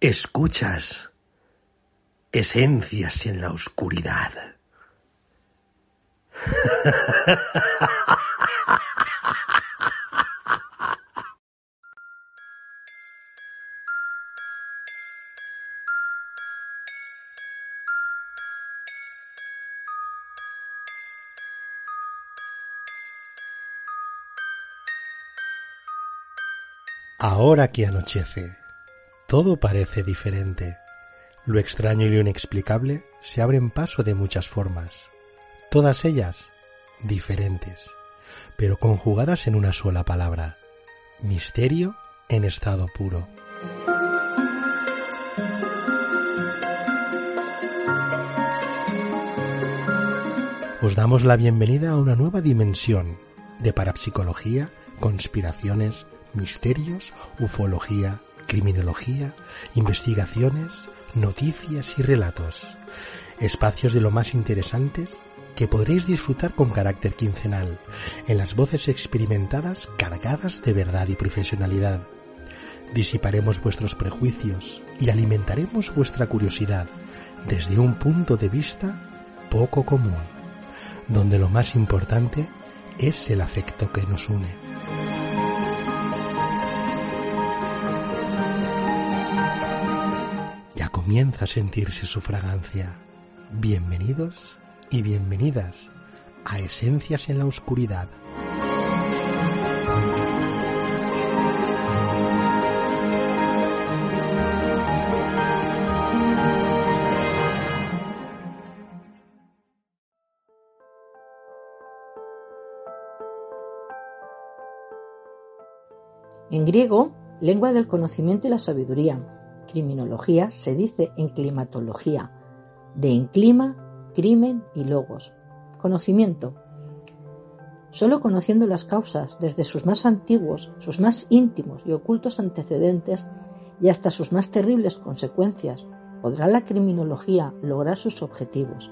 Escuchas esencias en la oscuridad. Ahora que anochece, todo parece diferente. Lo extraño y lo inexplicable se abren paso de muchas formas, todas ellas diferentes, pero conjugadas en una sola palabra, misterio en estado puro. Os damos la bienvenida a una nueva dimensión de parapsicología, conspiraciones, misterios, ufología, criminología, investigaciones, noticias y relatos. Espacios de lo más interesantes que podréis disfrutar con carácter quincenal, en las voces experimentadas cargadas de verdad y profesionalidad. Disiparemos vuestros prejuicios y alimentaremos vuestra curiosidad desde un punto de vista poco común, donde lo más importante es el afecto que nos une. Comienza a sentirse su fragancia. Bienvenidos y bienvenidas a Esencias en la Oscuridad. En griego, lengua del conocimiento y la sabiduría, criminología se dice en climatología, de en clima, crimen y logos. Conocimiento. Solo conociendo las causas desde sus más antiguos, sus más íntimos y ocultos antecedentes y hasta sus más terribles consecuencias, podrá la criminología lograr sus objetivos,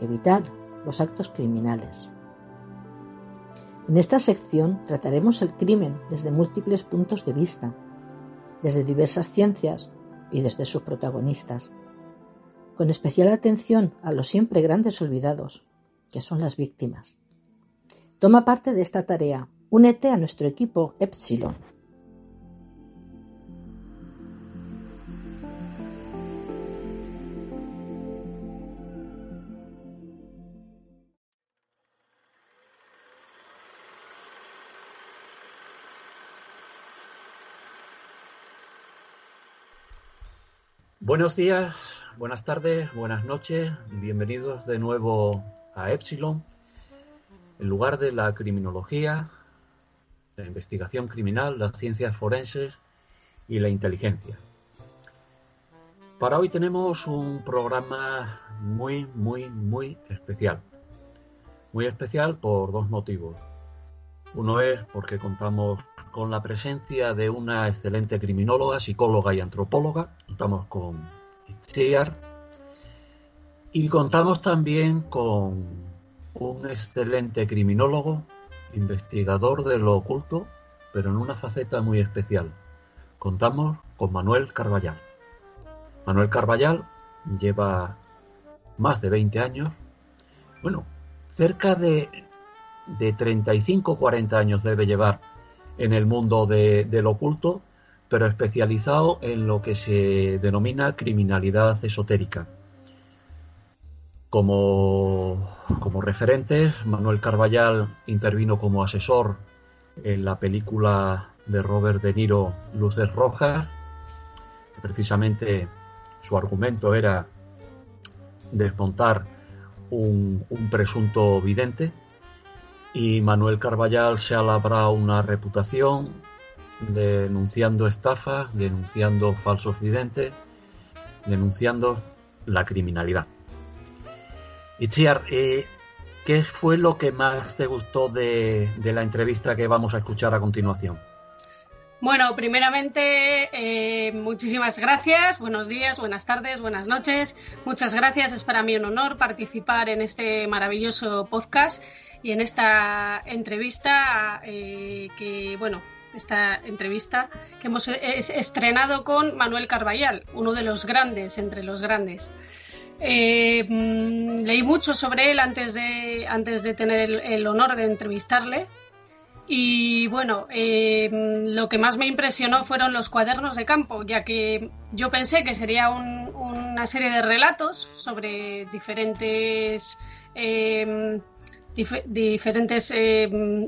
evitar los actos criminales. En esta sección trataremos el crimen desde múltiples puntos de vista, desde diversas ciencias y desde sus protagonistas, con especial atención a los siempre grandes olvidados, que son las víctimas. Toma parte de esta tarea, únete a nuestro equipo Epsilon. Buenos días, buenas tardes, buenas noches, bienvenidos de nuevo a Epsilon, el lugar de la criminología, la investigación criminal, las ciencias forenses y la inteligencia. Para hoy tenemos un programa muy, muy, muy especial. Muy especial por dos motivos. Uno es porque contamos con la presencia de una excelente criminóloga, psicóloga y antropóloga. Contamos con Itziar. Y contamos también con un excelente criminólogo, investigador de lo oculto, pero en una faceta muy especial. Contamos con Manuel Carballal. Manuel Carballal lleva más de 20 años, bueno, cerca de, de 35-40 años debe llevar en el mundo del oculto, pero especializado en lo que se denomina criminalidad esotérica. Como, como Manuel Carballal intervino como asesor en la película de Robert De Niro Luces Rojas, precisamente su argumento era desmontar un, un presunto vidente y Manuel Carballal se ha labrado una reputación denunciando estafas, denunciando falsos videntes, denunciando la criminalidad. Y eh, ¿qué fue lo que más te gustó de, la entrevista que vamos a escuchar a continuación? Bueno, primeramente, eh, muchísimas gracias. Buenos días, buenas tardes, buenas noches. Muchas gracias. Es para mí un honor participar en este maravilloso podcast y en esta entrevista eh, que, bueno, esta entrevista que hemos estrenado con Manuel Carballal, uno de los grandes entre los grandes. Eh, mm, leí mucho sobre él antes de, antes de tener el, honor de entrevistarle. Y bueno, eh, mm, lo que más me impresionó fueron los cuadernos de campo, ya que yo pensé que sería una serie de relatos sobre diferentes, eh, diferentes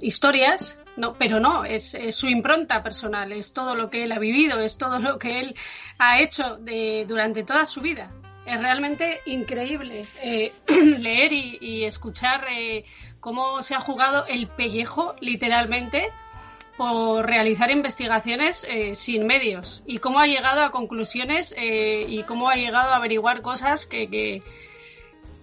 historias, no, pero no, es, su impronta personal, es todo lo que él ha vivido, es todo lo que él ha hecho de, durante toda su vida. Es realmente increíble eh, leer y, escuchar eh, cómo se ha jugado el pellejo, literalmente, por realizar investigaciones eh, sin medios. Y cómo ha llegado a conclusiones y cómo ha llegado a averiguar cosas que,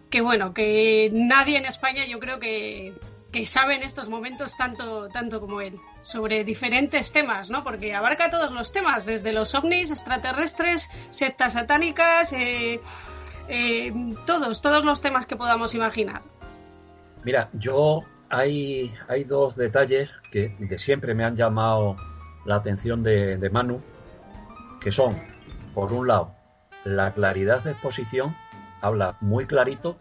que, bueno, que nadie en España yo creo que, que sabe en estos momentos tanto, tanto como él, sobre diferentes temas, ¿no? Porque abarca todos los temas, desde los ovnis, extraterrestres, sectas satánicas, eh, eh, todos, todos los temas que podamos imaginar. Mira, yo hay, hay dos detalles que de siempre me han llamado la atención de, de Manu, que son, por un lado, la claridad de exposición, habla muy clarito,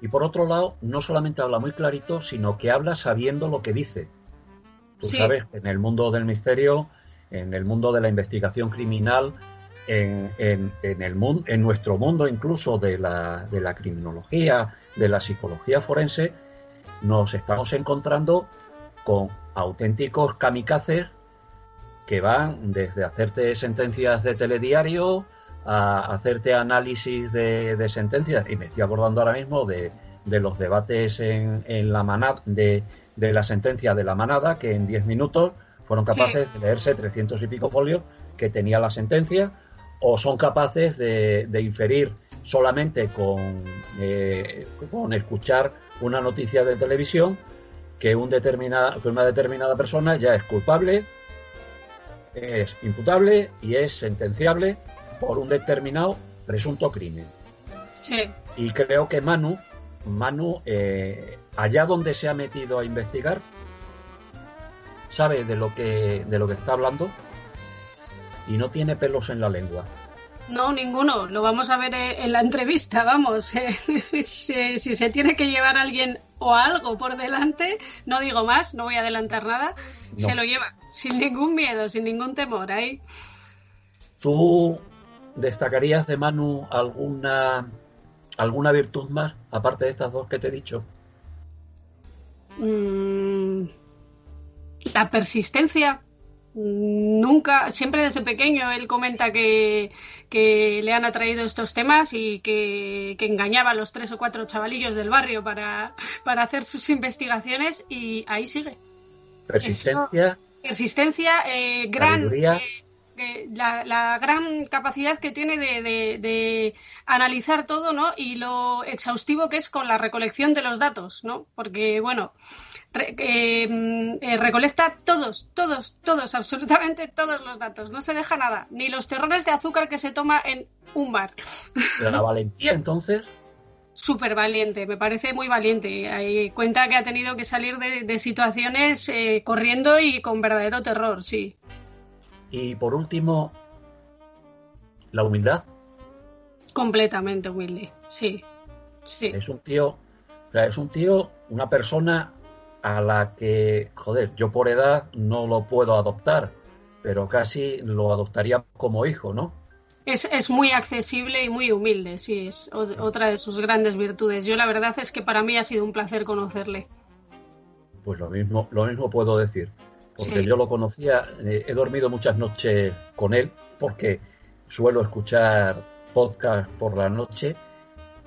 y por otro lado, no solamente habla muy clarito, sino que habla sabiendo lo que dice. Tú sabes, en el mundo del misterio, en el mundo de la investigación criminal, en, el en nuestro mundo incluso de la, de la criminología, de la psicología forense, nos estamos encontrando con auténticos kamikazes que van desde hacerte sentencias de telediario a hacerte análisis de, sentencias, y me estoy acordando ahora mismo de, los debates en, la manada, de, la sentencia de la manada, que en 10 minutos fueron capaces de leerse 300 y pico folios que tenía la sentencia, o son capaces de, inferir solamente con, eh, con escuchar una noticia de televisión que, un determinada, que una determinada persona ya es culpable, es imputable y es sentenciable por un determinado presunto crimen. Sí. Y creo que Manu, Manu, eh, allá donde se ha metido a investigar, sabe de lo que de lo que está hablando y no tiene pelos en la lengua. No, ninguno. Lo vamos a ver eh, en la entrevista, vamos. si, se tiene que llevar a alguien o algo por delante, no digo más, no voy a adelantar nada, se lo lleva sin ningún miedo, sin ningún temor. Ahí. Tú ¿Destacarías de Manu alguna, alguna virtud más, aparte de estas dos que te he dicho? Mm, la persistencia. Nunca, siempre desde pequeño él comenta que, le han atraído estos temas y que, engañaba a los tres o cuatro chavalillos del barrio para, para hacer sus investigaciones y ahí sigue. Persistencia. persistencia, eh, gran, la, gran capacidad que tiene de, analizar todo, ¿no? Y lo exhaustivo que es con la recolección de los datos, ¿no? Porque, bueno, eh, eh, recolecta todos, todos, todos, absolutamente todos los datos, no se deja nada, ni los terrones de azúcar que se toma en un bar. La valentía, entonces. Súper valiente, me parece muy valiente. cuenta que ha tenido que salir de, situaciones eh, corriendo y con verdadero terror, sí. Y por último, la humildad. Completamente humilde, sí. sí. Es un tío, es un tío, una persona a la que, joder, yo por edad no lo puedo adoptar, pero casi lo adoptaría como hijo, ¿no? Es, es, muy accesible y muy humilde, sí, es otra de sus grandes virtudes. Yo la verdad es que para mí ha sido un placer conocerle. Pues lo mismo, lo mismo puedo decir porque yo lo conocía, eh, he dormido muchas noches con él, porque suelo escuchar podcast por la noche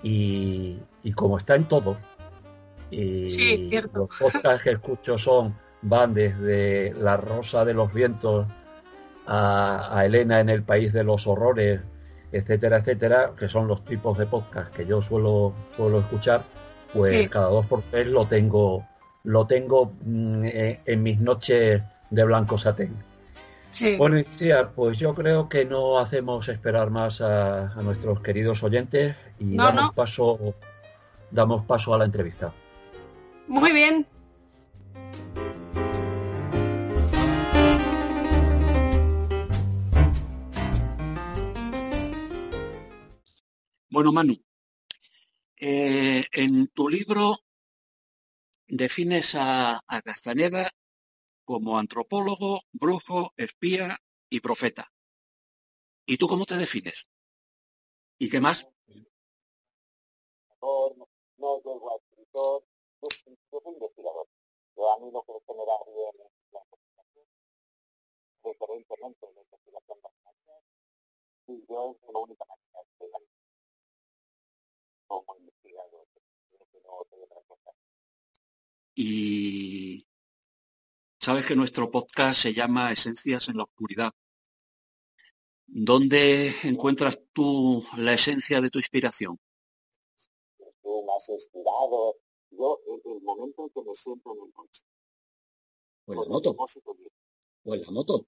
y, como está en todos, y sí, cierto. los podcasts que escucho son van desde La Rosa de los Vientos a, Elena en el País de los Horrores, etcétera, etcétera, que son los tipos de podcast que yo suelo, suelo escuchar, pues cada dos por tres lo tengo, lo tengo mm, eh, en mis noches de blanco satén. Bueno, pues yo creo que no hacemos esperar más a, nuestros queridos oyentes y damos paso damos paso a la entrevista. Muy bien. Bueno, Manu, eh, en tu libro defines a, a Castañeda como antropólogo, brujo, espía y profeta. ¿Y tú cómo te defines? ¿Y qué más? No, no llego a escritor, la investigación, y yo la única como investigador. Y Sabes que nuestro podcast se llama Esencias en la Oscuridad. ¿Dónde encuentras tú la esencia de tu inspiración? Estoy más inspirado. Yo, en el momento en que me siento en el coche. ¿O en la moto? ¿O en la moto?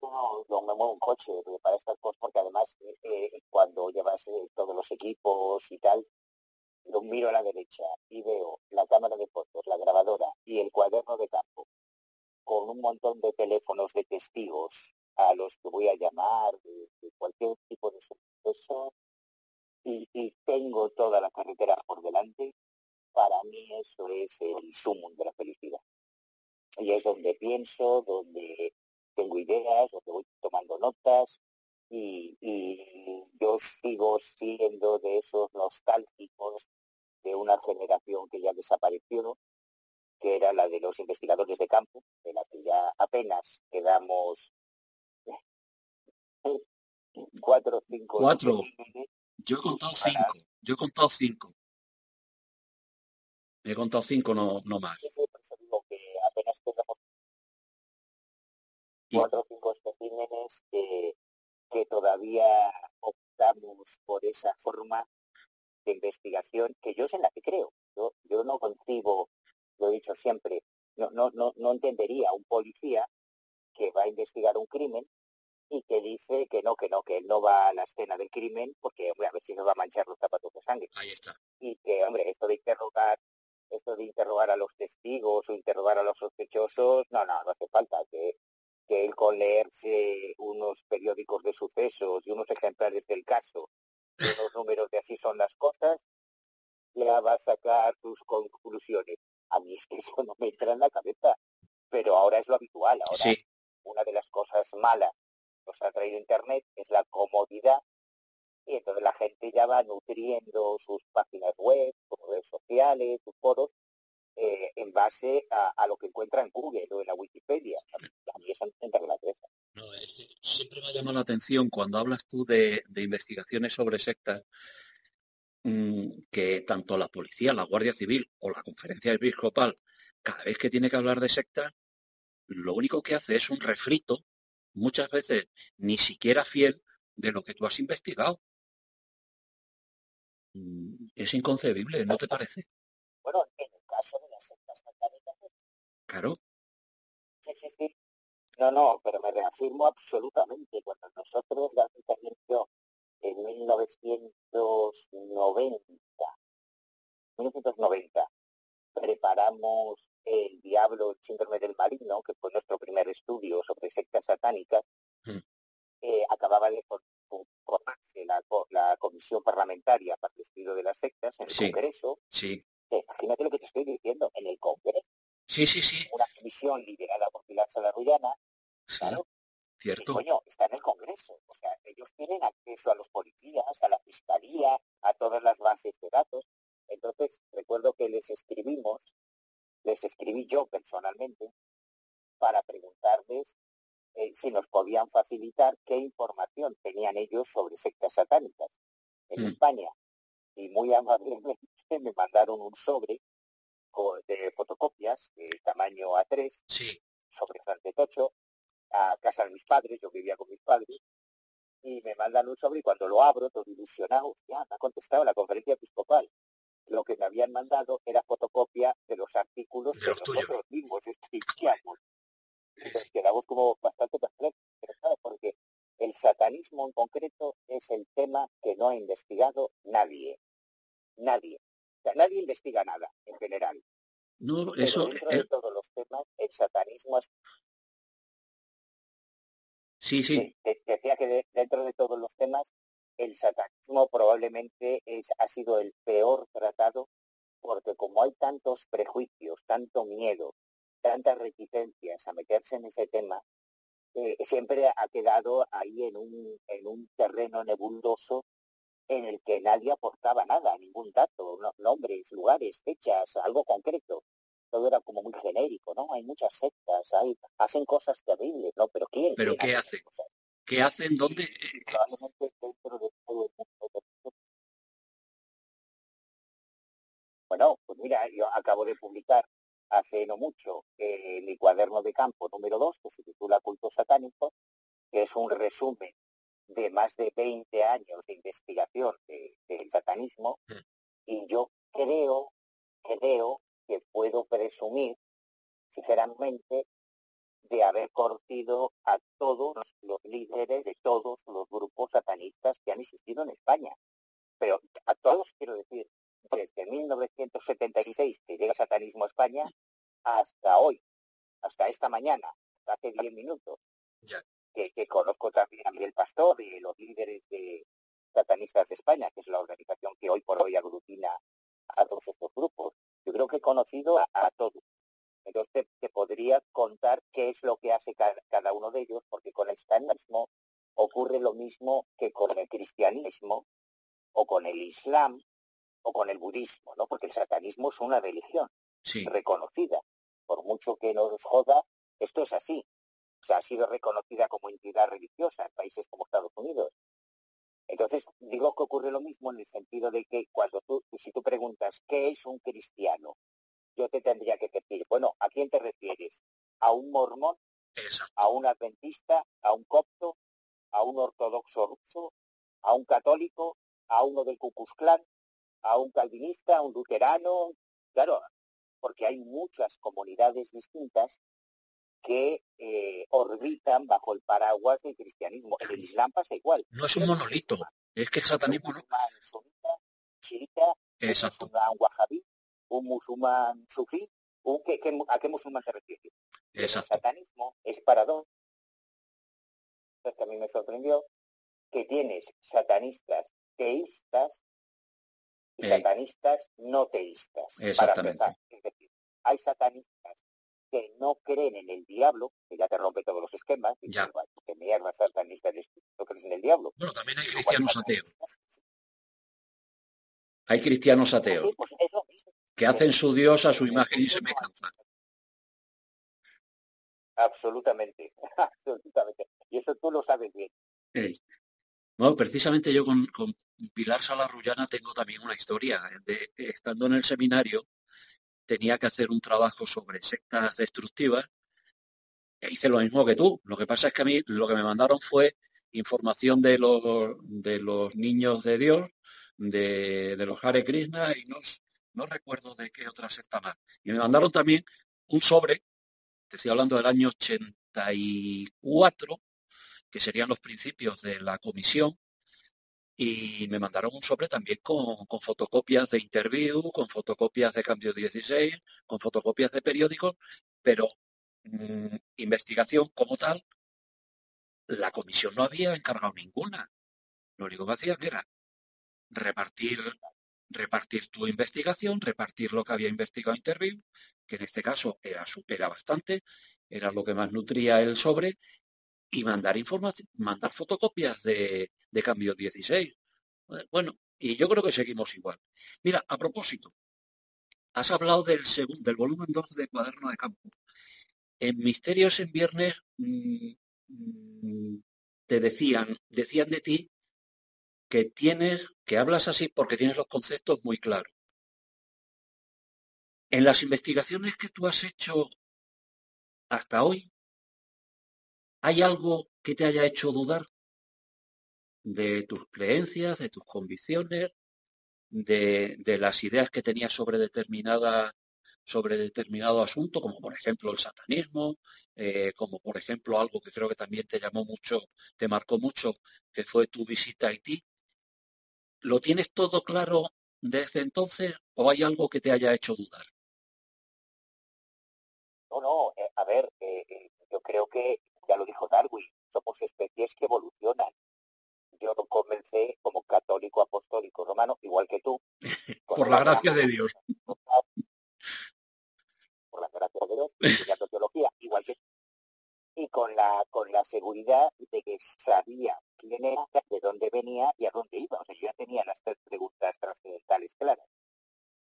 No, no me muevo un coche para estas cosas, porque además eh, eh, cuando llevas eh, todos los equipos y tal, lo miro a la derecha y veo la cámara de fotos, la grabadora y el cuaderno de campo con un montón de teléfonos de testigos a los que voy a llamar de, cualquier tipo de suceso y, y, tengo toda la carretera por delante, para mí eso es el sumo de la felicidad. Y es donde pienso, donde tengo ideas, donde voy tomando notas y, y yo sigo siendo de esos nostálgicos de una generación que ya desapareció, que era la de los investigadores de campo, de la que ya apenas quedamos cuatro o cinco. Cuatro. Yo he contado cinco. Yo he contado cinco. He contado cinco, no, no más. digo que apenas quedamos cuatro o cinco especímenes que, que todavía optamos por esa forma de investigación que yo es en la que creo. Yo, yo no concibo, lo he dicho siempre, no, no, no, no entendería un policía que va a investigar un crimen y que dice que no, que no, que él no va a la escena del crimen porque, hombre, a ver si se va a manchar los zapatos de sangre. Ahí está. Y que, hombre, esto de interrogar, esto de interrogar a los testigos o interrogar a los sospechosos, no, no, no hace falta que, que él con leerse unos periódicos de sucesos y unos ejemplares del caso unos números de así son las cosas, ya va a sacar tus conclusiones. A mí es que eso no me entra en la cabeza, pero ahora es lo habitual. Ahora, una de las cosas malas que nos ha traído Internet es la comodidad y entonces la gente ya va nutriendo sus páginas web, sus redes sociales, sus foros, eh, en base a, lo que encuentra en Google o en la Wikipedia. A mí eso me en la cabeza. No, siempre me ha llamado la atención cuando hablas tú de, investigaciones sobre sectas, mm, que tanto la policía, la Guardia Civil o la conferencia episcopal, cada vez que tiene que hablar de sectas, lo único que hace es un refrito, muchas veces ni siquiera fiel, de lo que tú has investigado. Mm, es inconcebible, ¿no te parece? Bueno, en el caso de las sectas satánicas. Claro. Sí, sí, sí. No, no, pero me reafirmo absolutamente. Cuando nosotros, la yo, en 1990, 1990, preparamos El Diablo, el síndrome del marino, que fue nuestro primer estudio sobre sectas satánicas, mm. eh, acababa de formarse la, la, comisión parlamentaria para el estudio de las sectas en el Congreso. Sí. imagínate lo que te estoy diciendo, en el Congreso. Sí, sí, sí. Una comisión liderada por Pilar Salaruyana, Claro. Cierto. coño, está en el Congreso. O sea, ellos tienen acceso a los policías, a la fiscalía, a todas las bases de datos. Entonces, recuerdo que les escribimos, les escribí yo personalmente, para preguntarles eh, si nos podían facilitar qué información tenían ellos sobre sectas satánicas en mm. España. Y muy amablemente me mandaron un sobre de fotocopias de tamaño A3 sí. sobre San Tocho a casa de mis padres, yo vivía con mis padres, y me mandan un sobre y cuando lo abro, todo ilusionado, ya me ha contestado la conferencia episcopal. Lo que me habían mandado era fotocopia de los artículos que nosotros mismos escribíamos. Entonces quedamos como bastante perplejos, porque el satanismo en concreto es el tema que no ha investigado nadie. Nadie. Sea, nadie investiga nada en general. No, eso. dentro de todos los temas, el satanismo es Sí, sí. decía que dentro de todos los temas, el satanismo probablemente es, ha sido el peor tratado porque como hay tantos prejuicios, tanto miedo, tantas reticencias a meterse en ese tema, eh, siempre ha quedado ahí en un, en un terreno nebuloso en el que nadie aportaba nada, ningún dato, nombres, lugares, fechas, algo concreto todo era como muy genérico, ¿no? Hay muchas sectas, hay, hacen cosas terribles, ¿no? Pero ¿quién? ¿Pero qué hacen? ¿Qué hacen? ¿Dónde? Probablemente dentro de todo el mundo. Bueno, pues mira, yo acabo de publicar hace no mucho eh, mi cuaderno de campo número 2, que se titula Culto Satánico, que es un resumen de más de 20 años de investigación del satanismo, mm. y yo creo, creo que puedo presumir, sinceramente, de haber conocido a todos los líderes de todos los grupos satanistas que han existido en España. Pero a todos quiero decir, desde 1976 que llega el satanismo a España hasta hoy, hasta esta mañana, hace 10 minutos, Que, que, conozco también a Miguel Pastor y los líderes de satanistas de España, que es la organización que hoy por hoy aglutina a todos estos grupos. Yo creo que he conocido a, todos. Entonces te, podría contar qué es lo que hace cada, uno de ellos, porque con el satanismo ocurre lo mismo que con el cristianismo o con el islam o con el budismo, ¿no? Porque el satanismo es una religión reconocida. Por mucho que nos joda, esto es así. O sea, ha sido reconocida como entidad religiosa en países como Estados Unidos. Entonces, digo que ocurre lo mismo en el sentido de que cuando tú, si tú preguntas, ¿qué es un cristiano? Yo te tendría que decir, bueno, ¿a quién te refieres? ¿A un mormón? ¿A un adventista? ¿A un copto? ¿A un ortodoxo ruso? ¿A un católico? ¿A uno del Ku Klux Klan? ¿A un calvinista? ¿A un luterano? Claro, porque hay muchas comunidades distintas que eh, orbitan bajo el paraguas del cristianismo. En el Islam pasa igual. No es un monolito, es que el satanismo no. un musulmán wahabí, un musulmán sufí, un, ¿a qué musulmán se refiere? El satanismo es para dos, que a mí me sorprendió, que tienes satanistas teístas y satanistas no teístas. Exactamente. Para Es decir, hay satanistas que no creen en el diablo, que ya te rompe todos los esquemas, y ya. que mierda satanista eres no crees en el diablo. Bueno, también hay cristianos ateos. Hay cristianos ateos pues que hacen su Dios a su imagen y semejanza. Absolutamente, absolutamente. Y eso tú lo sabes bien. Bueno, precisamente yo con, con Pilar Salarrullana tengo también una historia. De, estando en el seminario, tenía que hacer un trabajo sobre sectas destructivas e hice lo mismo que tú. Lo que pasa es que a mí lo que me mandaron fue información de los, de los niños de Dios, de, los Hare Krishna y no, no recuerdo de qué otra secta más. Y me mandaron también un sobre, que estoy hablando del año 84, que serían los principios de la comisión, y me mandaron un sobre también con, fotocopias de interview, con fotocopias de cambio 16, con fotocopias de periódicos, pero mm, investigación como tal, la comisión no había encargado ninguna. Lo único que hacían era repartir, repartir tu investigación, repartir lo que había investigado interview, que en este caso era, era bastante, era lo que más nutría el sobre, y mandar información, mandar fotocopias de, de cambio 16. Bueno, y yo creo que seguimos igual. Mira, a propósito, has hablado del segundo, del volumen 2 de Cuaderno de Campo. En Misterios en Viernes mm, mm, te decían, decían de ti que tienes, que hablas así porque tienes los conceptos muy claros. En las investigaciones que tú has hecho hasta hoy, ¿hay algo que te haya hecho dudar de tus creencias, de tus convicciones, de, las ideas que tenías sobre determinada sobre determinado asunto, como por ejemplo el satanismo, eh, como por ejemplo algo que creo que también te llamó mucho, te marcó mucho, que fue tu visita a Haití. ¿Lo tienes todo claro desde entonces o hay algo que te haya hecho dudar? No, no, eh, a ver, eh, yo creo que, ya lo dijo Darwin, somos especies que evolucionan. Yo comencé como católico apostólico romano, igual que tú. Por la gracia de Dios por la gracia de Dios, estudiando teología, igual que y con la con la seguridad de que sabía quién era, de dónde venía y a dónde iba. O sea, yo ya tenía las tres preguntas trascendentales claras.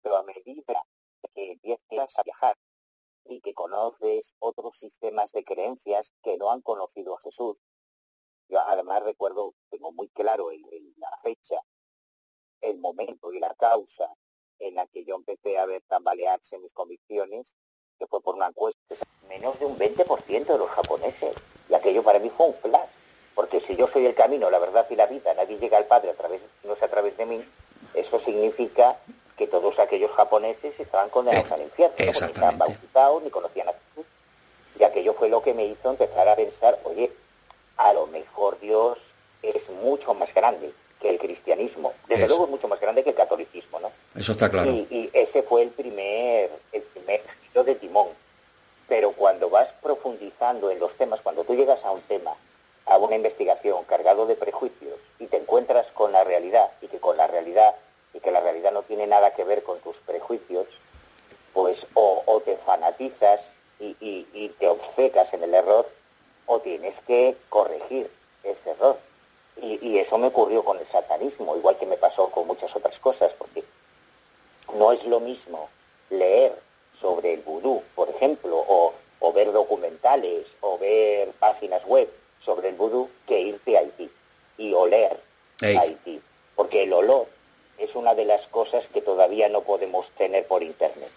Pero a medida que empiezas a viajar y que conoces otros sistemas de creencias que no han conocido a Jesús, yo además recuerdo, tengo muy claro el, la fecha, el momento y la causa en la que yo empecé a ver tambalearse mis convicciones que fue por una encuesta, menos de un 20% de los japoneses. Y aquello para mí fue un flash, porque si yo soy el camino, la verdad y la vida, nadie llega al Padre a través, no es a través de mí, eso significa que todos aquellos japoneses estaban condenados al infierno, no porque estaban bautizados ni conocían a Jesús. Y aquello fue lo que me hizo empezar a pensar, oye, a lo mejor Dios es mucho más grande que el cristianismo. Desde luego es mucho más grande que el catolicismo, ¿no? Eso está claro. Y, ese fue el primer, el primer giro de timón. Pero cuando vas profundizando en los temas, cuando tú llegas a un tema, a una investigación cargado de prejuicios y te encuentras con la realidad y que con la realidad y que la realidad no tiene nada que ver con tus prejuicios, pues o, te fanatizas y, y te obcecas en el error o tienes que corregir ese error. Y, eso me ocurrió con el satanismo, igual que me pasó con muchas otras cosas, porque no es lo mismo leer sobre el vudú, por ejemplo, o, ver documentales o ver páginas web sobre el vudú que irte a Haití y oler a Haití, porque el olor es una de las cosas que todavía no podemos tener por internet.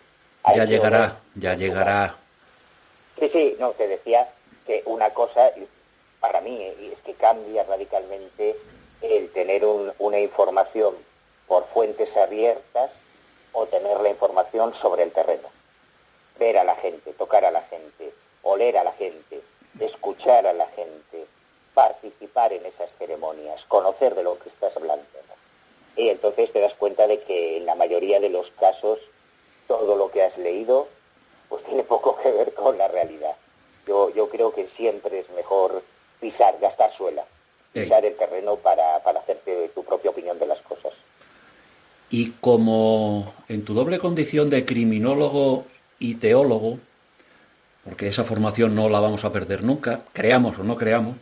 ya llegará, ya llegará. Sí, sí, no, te decía que una cosa, para mí es que cambia radicalmente el tener una información por fuentes abiertas o tener la información sobre el terreno. Ver a la gente, tocar a la gente, oler a la gente, escuchar a la gente, participar en esas ceremonias, conocer de lo que estás hablando. Y entonces te das cuenta de que en la mayoría de los casos todo lo que has leído pues tiene poco que ver con la realidad. Yo, yo creo que siempre es mejor pisar, gastar suela, pisar el terreno para, para hacerte tu propia opinión de las cosas. Y como en tu doble condición de criminólogo y teólogo, porque esa formación no la vamos a perder nunca, creamos o no creamos,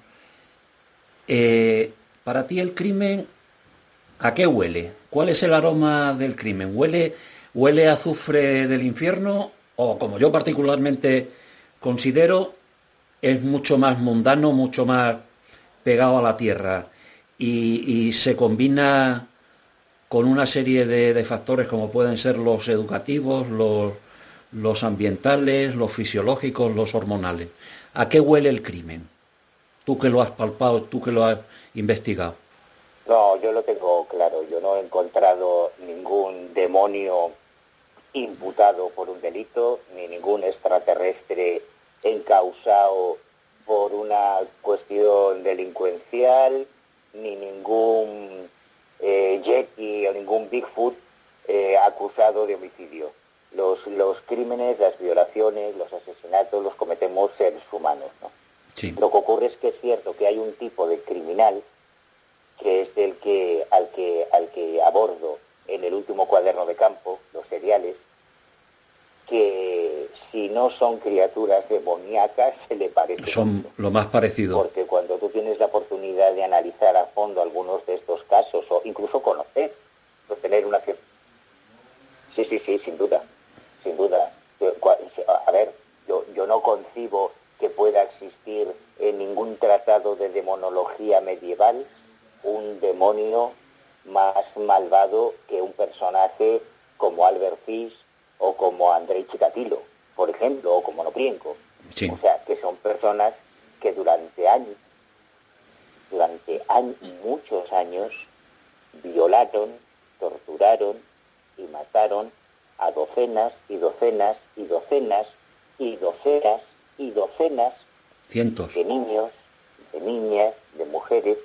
eh, para ti el crimen, ¿a qué huele? ¿Cuál es el aroma del crimen? ¿Huele, ¿Huele a azufre del infierno? O como yo particularmente considero, es mucho más mundano, mucho más pegado a la tierra y, se combina con una serie de, factores como pueden ser los educativos, los, los ambientales, los fisiológicos, los hormonales. ¿A qué huele el crimen? Tú que lo has palpado, tú que lo has investigado. No, yo lo tengo claro. Yo no he encontrado ningún demonio imputado por un delito, ni ningún extraterrestre encausado por una cuestión delincuencial, ni ningún eh, Yeti o ningún Bigfoot eh, acusado de homicidio. Los, los crímenes, las violaciones, los asesinatos los cometemos seres humanos. ¿no? Lo que ocurre es que es cierto que hay un tipo de criminal que es el que al que al que abordo en el último cuaderno de campo, los seriales, que si no son criaturas demoníacas se le parece. Son lo más parecido. Porque cuando tú tienes la oportunidad de analizar a fondo algunos de estos casos o incluso conocer, o tener una cierta... Sí, sí, sí, sin duda, sin duda. A ver, yo, yo no concibo que pueda existir en ningún tratado de demonología medieval un demonio más malvado que un personaje como Albert Fish o como Andrei Chikatilo, por ejemplo, o como Noprienko. O sea, que son personas que durante años, durante años, muchos años, violaron, torturaron y mataron a docenas y docenas y docenas y docenas y docenas Cientos. de niños, de niñas, de mujeres.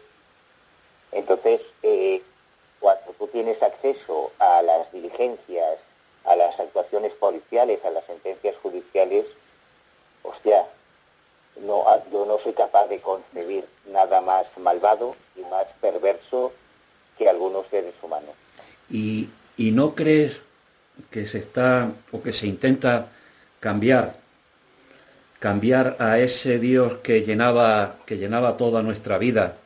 Entonces, eh, cuando tú tienes acceso a las diligencias, a las actuaciones policiales, a las sentencias judiciales, hostia, ah, yo no soy capaz de concebir nada más malvado y más perverso que algunos seres humanos. ¿Y, y no crees que se está o que se intenta cambiar cambiar a ese Dios que llenaba que llenaba toda nuestra vida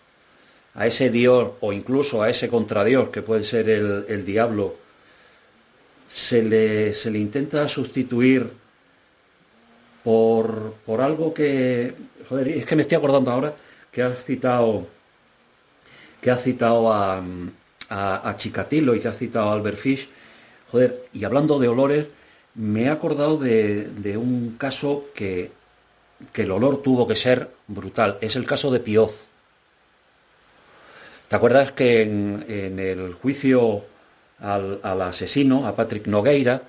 a ese Dios o incluso a ese contradios que puede ser el, el diablo se le, se le intenta sustituir por, por algo que joder, es que me estoy acordando ahora que has citado que ha citado a, a, a y que ha citado a Albert Fish Joder, y hablando de olores, me he acordado de, un caso que, que, el olor tuvo que ser brutal. Es el caso de Pioz. ¿Te acuerdas que en, el juicio al, asesino, a Patrick Nogueira,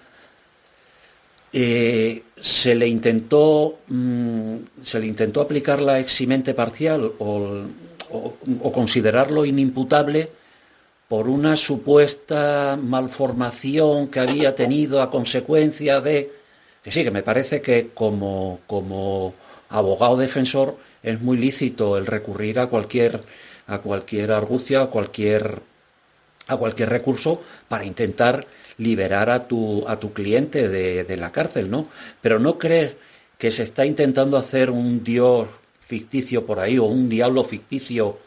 eh, se le intentó mm, se le intentó aplicar la eximente parcial o, o considerarlo inimputable por una supuesta malformación que había tenido a consecuencia de... Que sí, que me parece que como, como abogado defensor es muy lícito el recurrir a cualquier, a cualquier argucia, a cualquier, a cualquier recurso para intentar liberar a tu, a tu cliente de, la cárcel, ¿no? Pero no crees que se está intentando hacer un dios ficticio por ahí o un diablo ficticio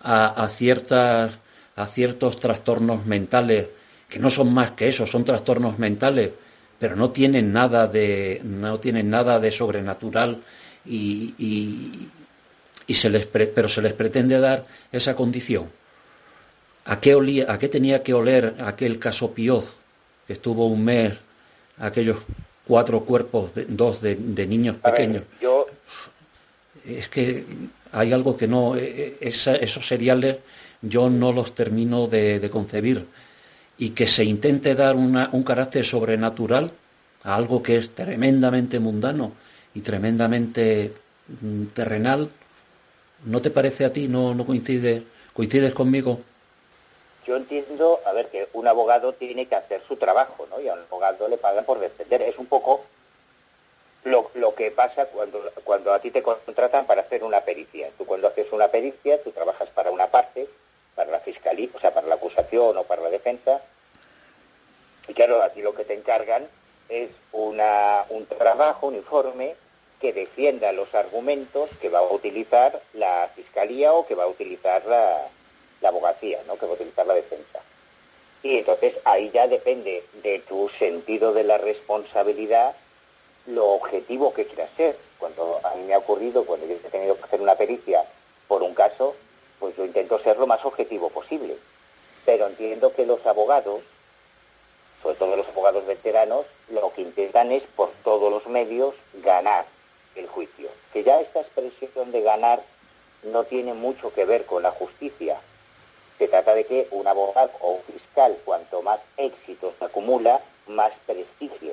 a ciertas a ciertos trastornos mentales que no son más que eso, son trastornos mentales, pero no tienen nada de, no tienen nada de sobrenatural y, se les pero se les pretende dar esa condición. ¿A qué, olía, ¿A qué tenía que oler aquel caso Pioz, que estuvo un mes, aquellos cuatro cuerpos, de, dos de, niños pequeños? yo... Es que hay algo que no, e, e, esos seriales yo no los termino de, concebir. Y que se intente dar un carácter sobrenatural a algo que es tremendamente mundano y tremendamente mm, terrenal, ¿no te parece a ti? ¿No, no coincide, coincides conmigo? Yo entiendo, a ver, que un abogado tiene que hacer su trabajo, ¿no? Y a un abogado le pagan por defender. Es un poco lo, lo, que pasa cuando, cuando a ti te contratan para hacer una pericia. Tú cuando haces una pericia, tú trabajas para una parte para la fiscalía, o sea, para la acusación o para la defensa. Y claro, a ti lo que te encargan es una, un trabajo, un informe que defienda los argumentos que va a utilizar la fiscalía o que va a utilizar la, abogacía, ¿no? que va a utilizar la defensa. Y entonces ahí ya depende de tu sentido de la responsabilidad lo objetivo que quieras ser. Cuando a mí me ha ocurrido, cuando yo he tenido que hacer una pericia por un caso, pues yo intento ser lo más objetivo posible. Pero entiendo que los abogados, sobre todo los abogados veteranos, lo que intentan es por todos los medios ganar el juicio. Que ya esta expresión de ganar no tiene mucho que ver con la justicia. Se trata de que un abogado o un fiscal, cuanto más éxitos acumula, más prestigio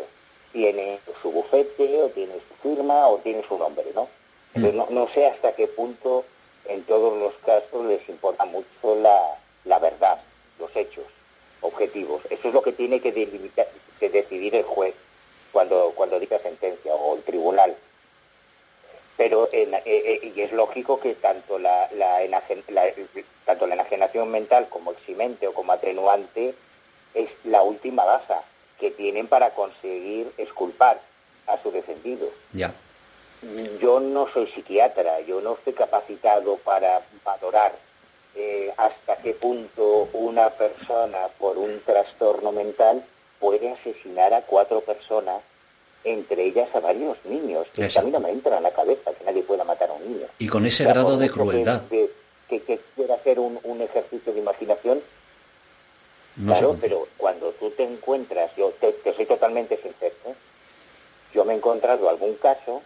tiene su bufete o tiene su firma o tiene su nombre, ¿no? Mm. no, no sé hasta qué punto en todos los casos les importa mucho la, la verdad, los hechos objetivos. Eso es lo que tiene que, que decidir el juez cuando, cuando dicta sentencia o el tribunal. Pero eh, eh, y es lógico que tanto la, la, tanto la enajenación mental como eximente o como atenuante es la última base que tienen para conseguir esculpar a su defendido. Ya yo no soy psiquiatra, yo no estoy capacitado para valorar eh, hasta qué punto una persona por un trastorno mental puede asesinar a cuatro personas, entre ellas a varios niños. a mí no me entra en la cabeza que nadie pueda matar a un niño. Y con ese grado de crueldad. Que, quiera hacer un, ejercicio de imaginación, claro, pero cuando tú te encuentras, yo te, soy totalmente sincero, ¿eh? yo me he encontrado algún caso,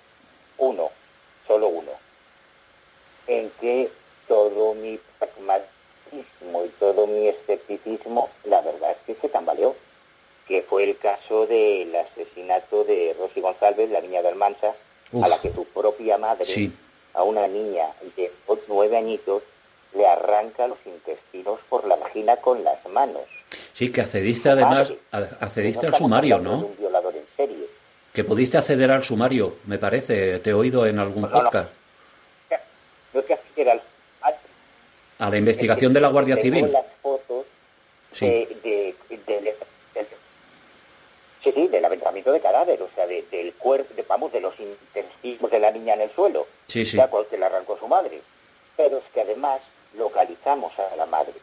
uno, solo uno, en que todo mi pragmatismo y todo mi escepticismo, la verdad es que se tambaleó, que fue el caso del asesinato de Rosy González, la niña de Almansa, a la que tu propia madre, a una niña de nueve añitos, le arranca los intestinos por la vagina con las manos. Sí, que accediste además, accediste al sumario, ¿no? un violador en serie. Que pudiste acceder al sumario, me parece, te he oído en algún podcast. No, que acceder al a la investigación de la Guardia Civil. las fotos de, sí, sí, del aventamiento de cadáver, o sea, del cuerpo, vamos, de los intestinos de la niña en el suelo, sí, sí. que le arrancó su madre. Pero es que además localizamos a la madre,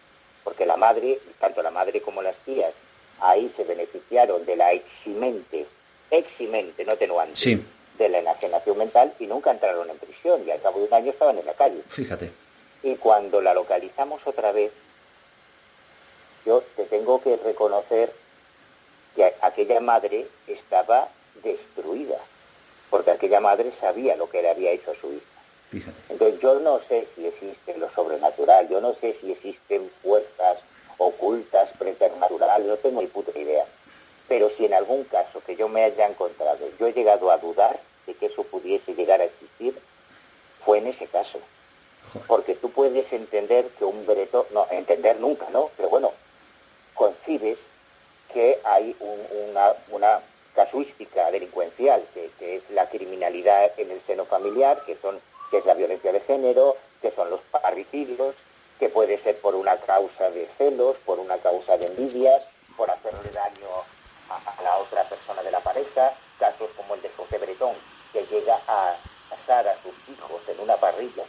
porque la madre, tanto la madre como las tías, ahí se beneficiaron de la eximente, eximente, no tenuante, de la enajenación mental y nunca entraron en prisión y al cabo de un año estaban en la calle. Fíjate. Y cuando la localizamos otra vez, yo te tengo que reconocer que aquella madre estaba destruida, porque aquella madre sabía lo que le había hecho a su hija. Entonces yo no sé si existe lo sobrenatural, yo no sé si existen fuerzas ocultas, preternaturales, no tengo ni puta idea. Pero si en algún caso que yo me haya encontrado, yo he llegado a dudar de que eso pudiese llegar a existir, fue en ese caso. Porque tú puedes entender que un bretón, no, entender nunca, ¿no? Pero bueno, concibes que hay una, casuística delincuencial, que, es la criminalidad en el seno familiar, que son que es la violencia de género, que son los parricidios, que puede ser por una causa de celos, por una causa de envidias, por hacerle daño a, la otra persona de la pareja, casos como el de José Bretón, que llega a asar a sus hijos en una parrilla.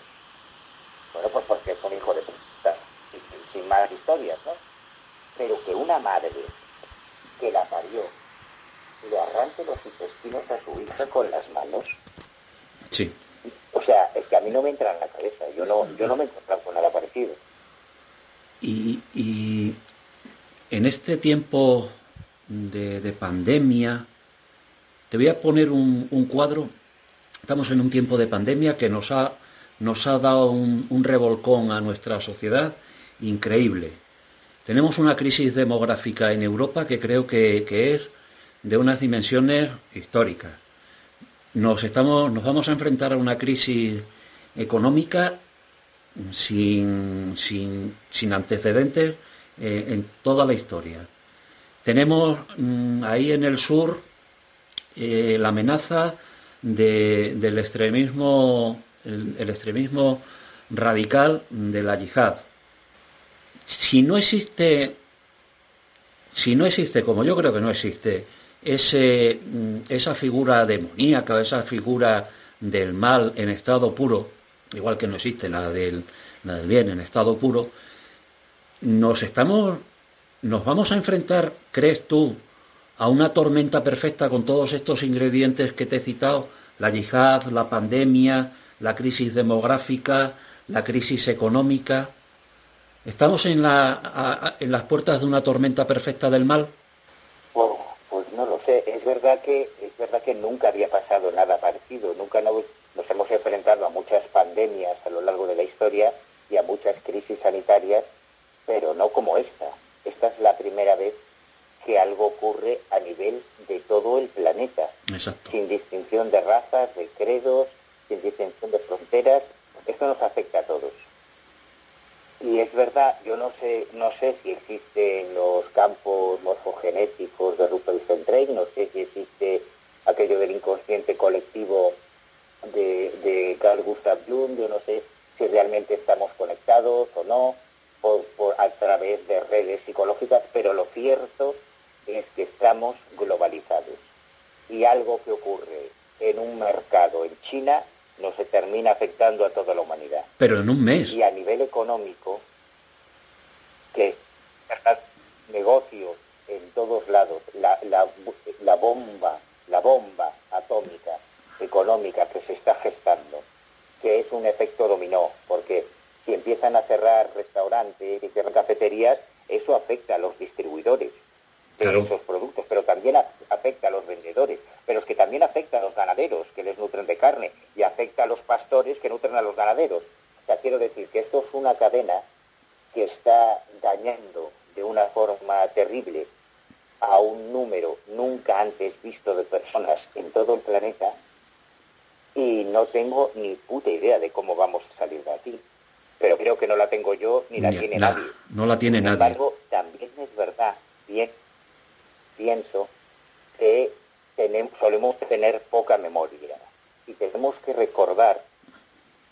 Bueno, pues porque es un hijo de puta, sin más historias, ¿no? Pero que una madre que la parió le arranque los intestinos a su hija con las manos. Sí. O sea, es que a mí no me entra en la cabeza, yo no, yo no me he encontrado con nada parecido. Y, y en este tiempo de, pandemia, te voy a poner un, cuadro, estamos en un tiempo de pandemia que nos ha, nos ha dado un, revolcón a nuestra sociedad increíble. Tenemos una crisis demográfica en Europa que creo que, que es de unas dimensiones históricas nos, estamos, nos vamos a enfrentar a una crisis económica sin, sin, antecedentes eh, en toda la historia. Tenemos mm, ahí en el sur eh, la amenaza del extremismo, el, extremismo radical de la yihad. Si no existe, si no existe, como yo creo que no existe, ese, mm, esa figura demoníaca, esa figura del mal en estado puro, igual que no existe la del, la del bien en estado puro, nos estamos, nos vamos a enfrentar, crees tú, a una tormenta perfecta con todos estos ingredientes que te he citado, la yihad, la pandemia, la crisis demográfica, la crisis económica. ¿Estamos en, la, en las puertas de una tormenta perfecta del mal? Verdad que es verdad que nunca había pasado nada parecido, nunca nos, hemos enfrentado a muchas pandemias a lo largo de la historia y a muchas crisis sanitarias, pero no como esta. Esta es la primera vez que algo ocurre a nivel de todo el planeta, sin distinción de razas, de credos, sin distinción de fronteras. Esto nos afecta a todos. Y es verdad, yo no sé, no sé si existen los campos morfogenéticos de Rupert no sé si existe aquello del inconsciente colectivo de, de Carl Gustav Jung, yo no sé si realmente estamos conectados o no, por, a través de redes psicológicas, pero lo cierto es que estamos globalizados. Y algo que ocurre en un mercado en China no se termina afectando a toda la humanidad. Pero en un mes. Y a nivel económico, que negocios en todos lados, la, la, la bomba, la bomba atómica económica que se está gestando, que es un efecto dominó, porque si empiezan a cerrar restaurantes y cierran cafeterías, eso afecta a los distribuidores de esos productos, pero también afecta a los vendedores, pero es que también afecta a los ganaderos que les nutren de carne y afecta a los pastores que nutren a los ganaderos. O quiero decir que esto es una cadena que está dañando de una forma terrible a un número nunca antes visto de personas en todo el planeta y no tengo ni puta idea de cómo vamos a salir de aquí. Pero creo que no la tengo yo ni la tiene nadie. No la tiene nadie. Sin embargo, también es verdad, bien pienso que solemos tener poca memoria y tenemos que recordar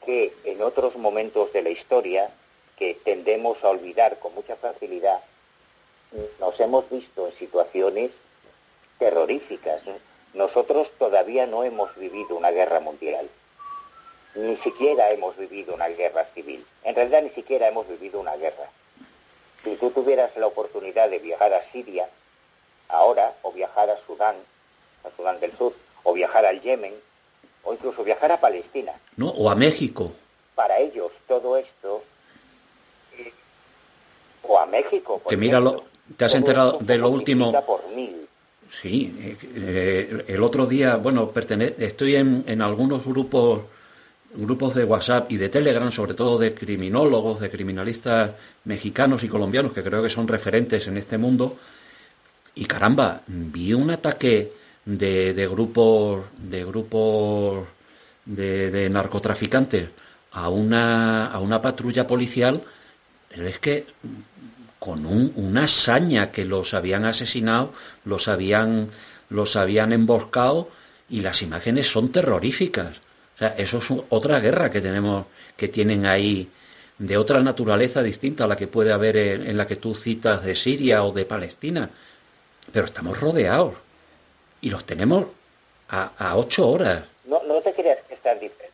que en otros momentos de la historia que tendemos a olvidar con mucha facilidad, nos hemos visto en situaciones terroríficas. Nosotros todavía no hemos vivido una guerra mundial, ni siquiera hemos vivido una guerra civil. En realidad ni siquiera hemos vivido una guerra. Si tú tuvieras la oportunidad de viajar a Siria ahora, o viajar a Sudán, a Sudán del Sur, o viajar al Yemen, o incluso viajar a Palestina, ¿no? O a México. para ellos todo esto, eh, o a México, por Que mira lo- te has enterado de lo último. multiplica por mil. Sí, eh, eh, el otro día, bueno, pertene- estoy en, en algunos grupos grupos de WhatsApp y de Telegram, sobre todo de criminólogos, de criminalistas mexicanos y colombianos, que creo que son referentes en este mundo, y caramba, vi un ataque de, de grupos de grupos de, de narcotraficantes a una a una patrulla policial, pero es que con un- una saña que los habían asesinado, los habían, los habían emboscado y las imágenes son terroríficas. O sea, eso es otra guerra que tenemos, que tienen ahí de otra naturaleza distinta a la que puede haber en la que tú citas de Siria o de Palestina. Pero estamos rodeados y los tenemos a, a ocho horas. No, no te creas que están diferentes.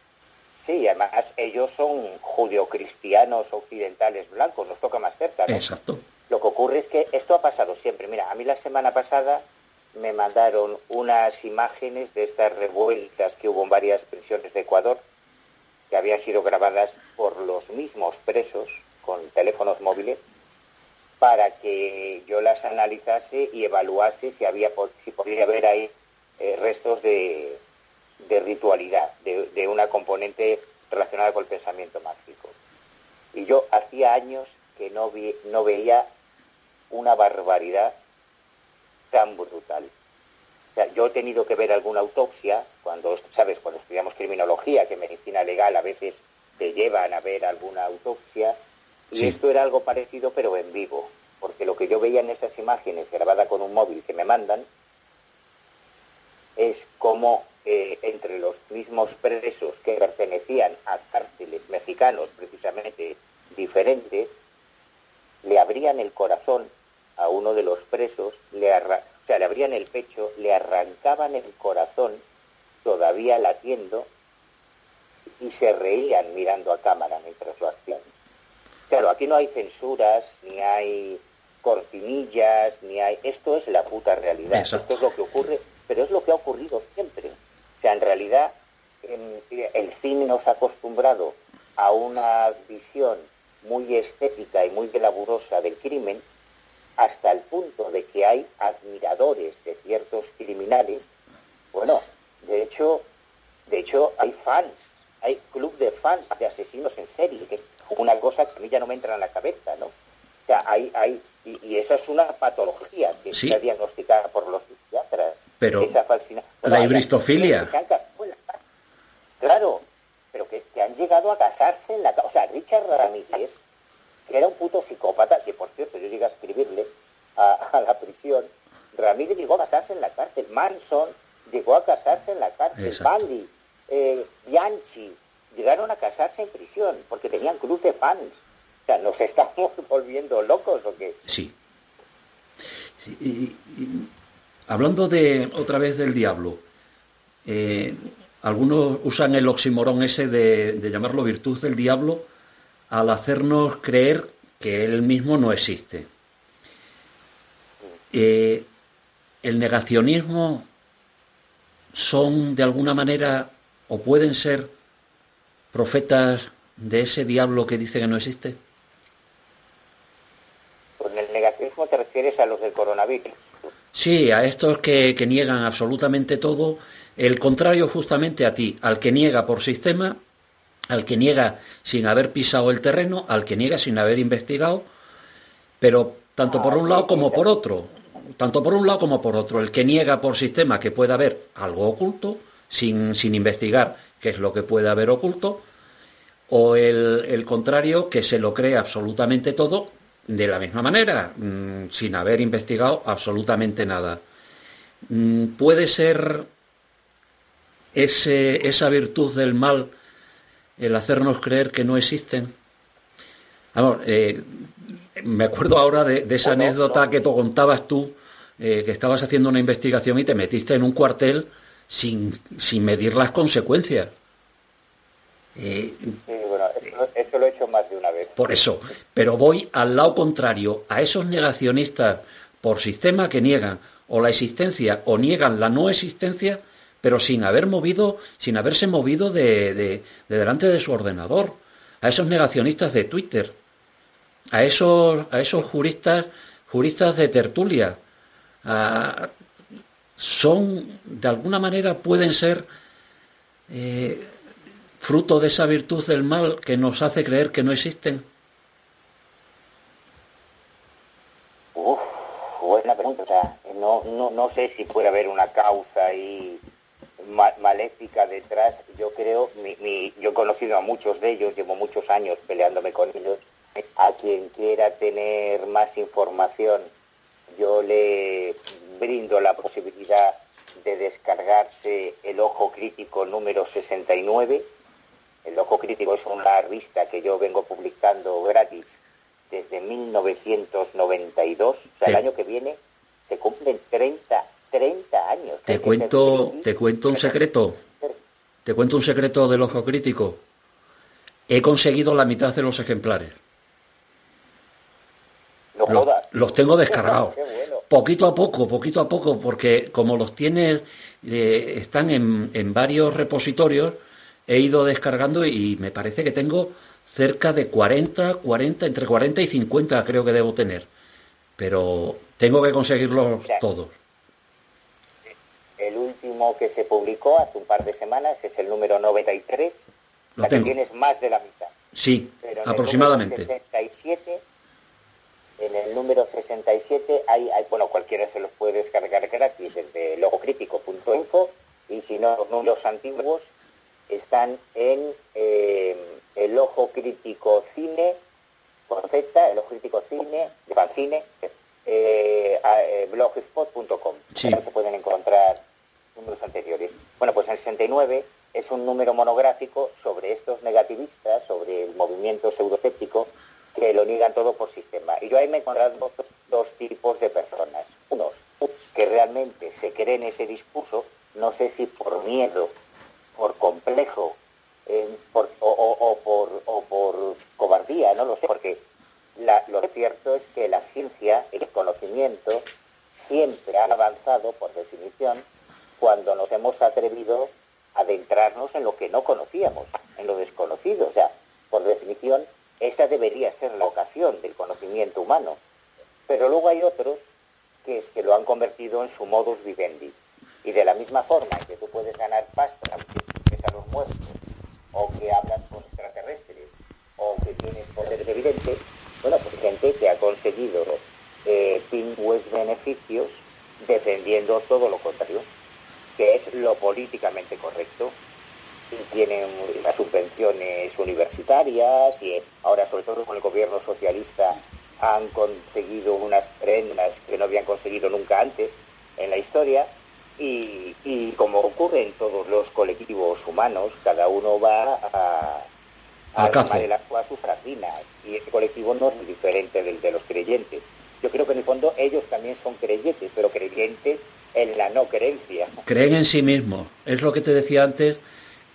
Sí, además ellos son judio-cristianos occidentales blancos, nos toca más cerca, ¿no? Exacto. Lo que ocurre es que esto ha pasado siempre. Mira, a mí la semana pasada me mandaron unas imágenes de estas revueltas que hubo en varias prisiones de Ecuador, que habían sido grabadas por los mismos presos con teléfonos móviles, para que yo las analizase y evaluase si había si podría haber ahí eh, restos de, de ritualidad, de, de una componente relacionada con el pensamiento mágico. Y yo hacía años que no, vi- no veía una barbaridad tan brutal. O sea, yo he tenido que ver alguna autopsia, cuando, sabes, cuando estudiamos criminología, que medicina legal a veces te llevan a ver alguna autopsia, y esto era algo parecido pero en vivo, porque lo que yo veía en esas imágenes grabada con un móvil que me mandan es como eh, entre los mismos presos que pertenecían a cárteles mexicanos precisamente diferentes, le abrían el corazón a uno de los presos, le o sea, le abrían el pecho, le arrancaban el corazón, todavía latiendo, y se reían mirando a cámara mientras lo hacían. Claro, aquí no hay censuras, ni hay cortinillas, ni hay... Esto es la puta realidad, Exacto. esto es lo que ocurre, pero es lo que ha ocurrido siempre. O sea, en realidad en- el cine nos ha acostumbrado a una visión muy estética y muy glamurosa del crimen, hasta el punto de que hay admiradores de ciertos criminales. Bueno, de hecho, de hecho hay fans, hay club de fans de asesinos en serie, que es una cosa que a mí ya no me entra en la cabeza, ¿no? O sea, hay, hay, y, y esa es una patología que Sí. está diagnosticada por los psiquiatras. Pero esa falsina- la hibristofilia. que han la cárcel. Claro, pero que, que han llegado a casarse en la O sea, Richard Ramírez, que era un puto psicópata, que por cierto yo llegué a escribirle a, a la prisión, Ramírez llegó a casarse en la cárcel, Manson llegó a casarse en la cárcel, Exacto. Bundy, eh, Bianchi, llegaron a casarse en prisión porque tenían cruz de fans. O sea, ¿nos estamos volviendo locos o qué? Sí. Sí, y- y- hablando de otra vez del diablo, eh, algunos usan el oximorón ese de, de llamarlo virtud del diablo al hacernos creer que él mismo no existe. Eh, el negacionismo son de alguna manera o pueden ser profetas de ese diablo que dice que no existe. Con el negacionismo te refieres a los del coronavirus. Sí, a estos que, que niegan absolutamente todo, el contrario justamente a ti, al que niega por sistema, al que niega sin haber pisado el terreno, al que niega sin haber investigado, pero tanto por un lado como por otro, tanto por un lado como por otro, el que niega por sistema que pueda haber algo oculto, sin, sin investigar qué es lo que puede haber oculto, o el, contrario, que se lo cree absolutamente todo de la misma manera, mm, sin haber investigado absolutamente nada. Mm, puede ser ese, esa virtud del mal el hacernos creer que no existen. Eh, me acuerdo ahora de, esa anécdota que te contabas tú, eh, que estabas haciendo una investigación y te metiste en un cuartel sin, sin medir las consecuencias. Eh, sí, bueno, eso, lo he hecho más de una vez. Por eso, pero voy al lado contrario, a esos negacionistas por sistema que niegan o la existencia o niegan la no existencia, pero sin haber movido, sin haberse movido de, delante de su ordenador, a esos negacionistas de Twitter, a esos, a esos juristas, juristas de tertulia, son, de alguna manera pueden ser eh, fruto de esa virtud del mal que nos hace creer que no existen. Uf, buena pregunta. no, no, no sé si puede haber una causa ahí maléfica detrás. Yo creo, mi, yo he conocido a muchos de ellos, llevo muchos años peleándome con ellos. A quien quiera tener más información, yo le brindo la posibilidad de descargarse el Ojo Crítico número 69. El Ojo Crítico es una revista que yo vengo publicando gratis desde 1992. O sea, el año que viene se cumplen 30 30 años. Te cuento, te cuento un secreto. Te cuento un secreto del ojo crítico. He conseguido la mitad de los ejemplares. los, tengo descargados. Poquito a poco, poquito a poco, porque como los tiene, eh, están en, en varios repositorios, he ido descargando y me parece que tengo cerca de 40, 40, entre 40 y 50 creo que debo tener. Pero tengo que conseguirlos todos. El último que se publicó hace un par de semanas es el número 93. Lo la que tienes más de la mitad. Sí, aproximadamente. En el número 67 hay, hay, bueno, cualquiera se los puede descargar gratis desde logocrítico.info y si no, los números antiguos están en eh, el Ojo Crítico Cine, con el Ojo Crítico Cine, de Fancine, eh, eh, blogspot.com. Sí. se pueden encontrar números anteriores. Bueno, pues el 69 es un número monográfico sobre estos negativistas, sobre el movimiento pseudocéptico, que lo niegan todo por sistema. Y yo ahí me he encontrado dos tipos de personas. Unos que realmente se creen ese discurso, no sé si por miedo, por complejo, eh, o, por, o por cobardía, no lo sé, porque lo cierto es que la ciencia, el conocimiento, siempre ha avanzado, por definición, cuando nos hemos atrevido a adentrarnos en lo que no conocíamos, en lo desconocido. O sea, por definición, esa debería ser la ocasión del conocimiento humano. Pero luego hay otros que es que lo han convertido en su modus vivendi. Y de la misma forma que tú puedes ganar pasta que a los muertos, o que hablas con extraterrestres, o que tienes poder evidente, bueno, pues gente que ha conseguido eh, pingües beneficios defendiendo todo lo contrario que es lo políticamente correcto. Y tienen las subvenciones universitarias y ahora, sobre todo con el gobierno socialista, han conseguido unas prendas que no habían conseguido nunca antes en la historia. Y, como ocurre en todos los colectivos humanos, cada uno va a, a tomar el agua a su sardina. Y ese colectivo no es diferente del de los creyentes. Yo creo que en el fondo ellos también son creyentes, pero creyentes en la no creencia. Creen en sí mismos. Es lo que te decía antes,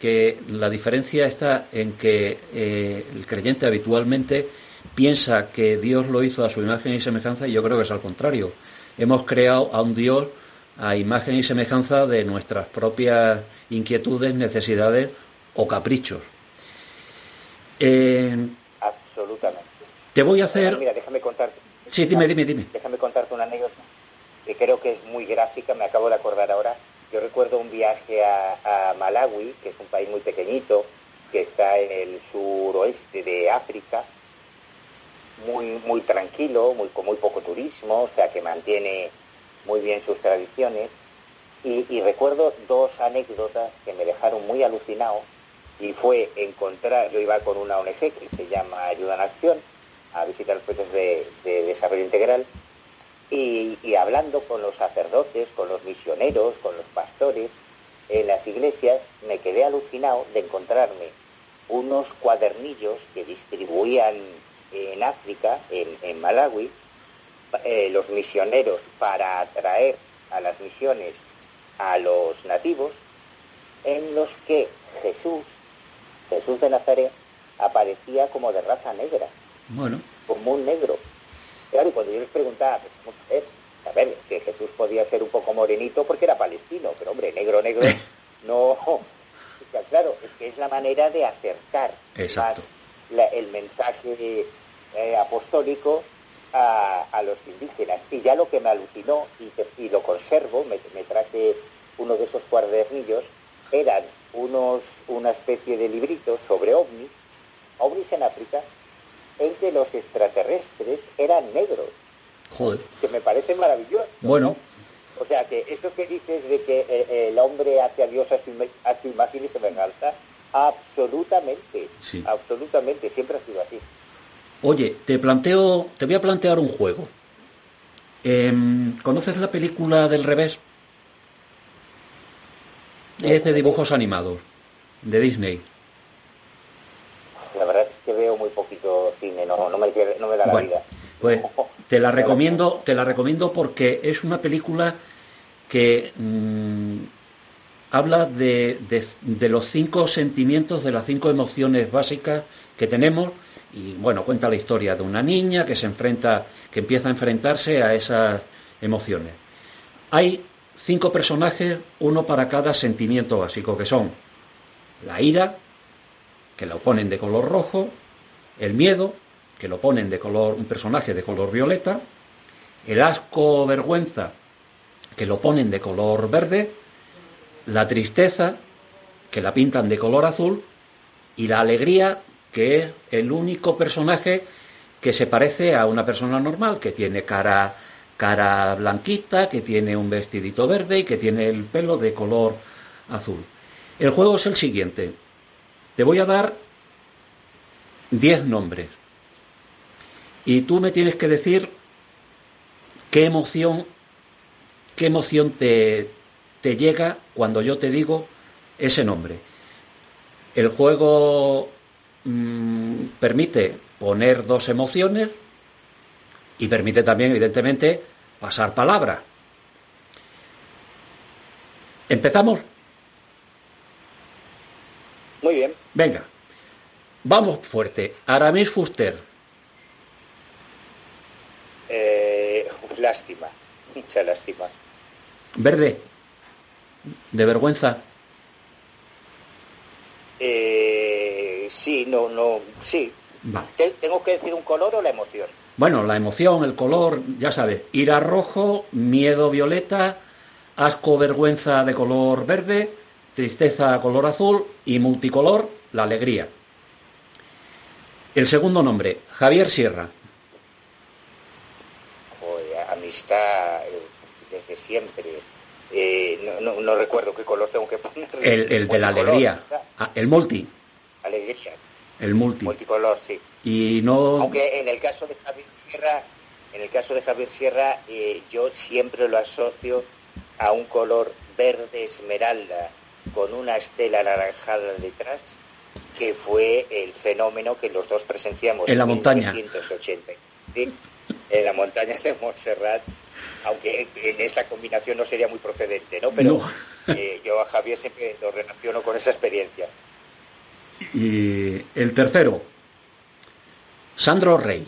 que la diferencia está en que eh, el creyente habitualmente piensa que Dios lo hizo a su imagen y semejanza y yo creo que es al contrario. Hemos creado a un Dios a imagen y semejanza de nuestras propias inquietudes, necesidades o caprichos. Eh, Absolutamente. Te voy a hacer... mira, déjame contarte. Sí, dime, dime, dime. Déjame contarte una anécdota que creo que es muy gráfica, me acabo de acordar ahora. Yo recuerdo un viaje a, Malawi, que es un país muy pequeñito, que está en el suroeste de África, muy, muy tranquilo, muy, con muy poco turismo, o sea que mantiene muy bien sus tradiciones. Y, recuerdo dos anécdotas que me dejaron muy alucinado y fue encontrar, yo iba con una ONG que se llama Ayuda en Acción a visitar los proyectos de, desarrollo integral y, y, hablando con los sacerdotes, con los misioneros, con los pastores en las iglesias, me quedé alucinado de encontrarme unos cuadernillos que distribuían en África, en, Malawi, eh, los misioneros para atraer a las misiones a los nativos, en los que Jesús, Jesús de Nazaret, aparecía como de raza negra. Bueno. Como un negro. Claro, y cuando yo les preguntaba, pues, vamos a ver, a ver, que Jesús podía ser un poco morenito porque era palestino, pero hombre, negro, negro, no. Claro, es que es la manera de acercar más el mensaje eh, apostólico a, los indígenas. Y ya lo que me alucinó, y, lo conservo, me, traje uno de esos cuadernillos, eran unos, una especie de libritos sobre ovnis, ovnis en África, en que los extraterrestres eran negros. Joder. Que me parece maravilloso. Bueno. O sea, que eso que dices de que eh, el hombre hace a Dios a su, a su imagen y semejanza, absolutamente, absolutamente, siempre ha sido así. Oye, te planteo, te voy a plantear un juego. Em, ¿Conoces la película del revés? Es de dibujos animados, de Disney. La verdad es que veo muy poquito cine, no, me, da la vida. Pues te la recomiendo, te la recomiendo porque es una película que mm, habla de, de, los cinco sentimientos, de las cinco emociones básicas que tenemos y bueno, cuenta la historia de una niña que se enfrenta, que empieza a enfrentarse a esas emociones. Hay cinco personajes, uno para cada sentimiento básico, que son la ira, que lo ponen de color rojo, el miedo, que lo ponen de color, un personaje de color violeta, el asco o vergüenza, que lo ponen de color verde, la tristeza, que la pintan de color azul, y la alegría, que es el único personaje que se parece a una persona normal, que tiene cara, cara blanquita, que tiene un vestidito verde y que tiene el pelo de color azul. El juego es el siguiente. Te voy a dar 10 nombres. Y tú me tienes que decir qué emoción, qué emoción te, te llega cuando yo te digo ese nombre. El juego Mm, permite poner dos emociones y permite también, evidentemente, pasar palabra. ¿Empezamos? Muy bien. Venga, vamos fuerte. Aramis Fuster. Eh, lástima, mucha lástima. Verde. De vergüenza. Eh, sí, no, no, sí. ¿Tengo que decir un color o la emoción? Bueno, la emoción, el color, ya sabes, ira rojo, miedo violeta, asco, vergüenza de color verde, tristeza color azul y multicolor, la alegría. El segundo nombre, Javier Sierra. amistad eh, desde siempre. Eh, no, recuerdo qué color tengo que poner. El, de la alegría. Ah, el multi. Alegría. El multi. Multicolor, sí. Y no. Aunque en el caso de Javier Sierra, en el caso de Javier Sierra, eh, yo siempre lo asocio a un color verde esmeralda con una estela anaranjada detrás, que fue el fenómeno que los dos presenciamos en la montaña. 1980. en la montaña de Montserrat aunque en esta combinación no sería muy procedente, ¿no? Pero eh, yo a Javier siempre lo relaciono con esa experiencia. Y el tercero, Sandro Rey.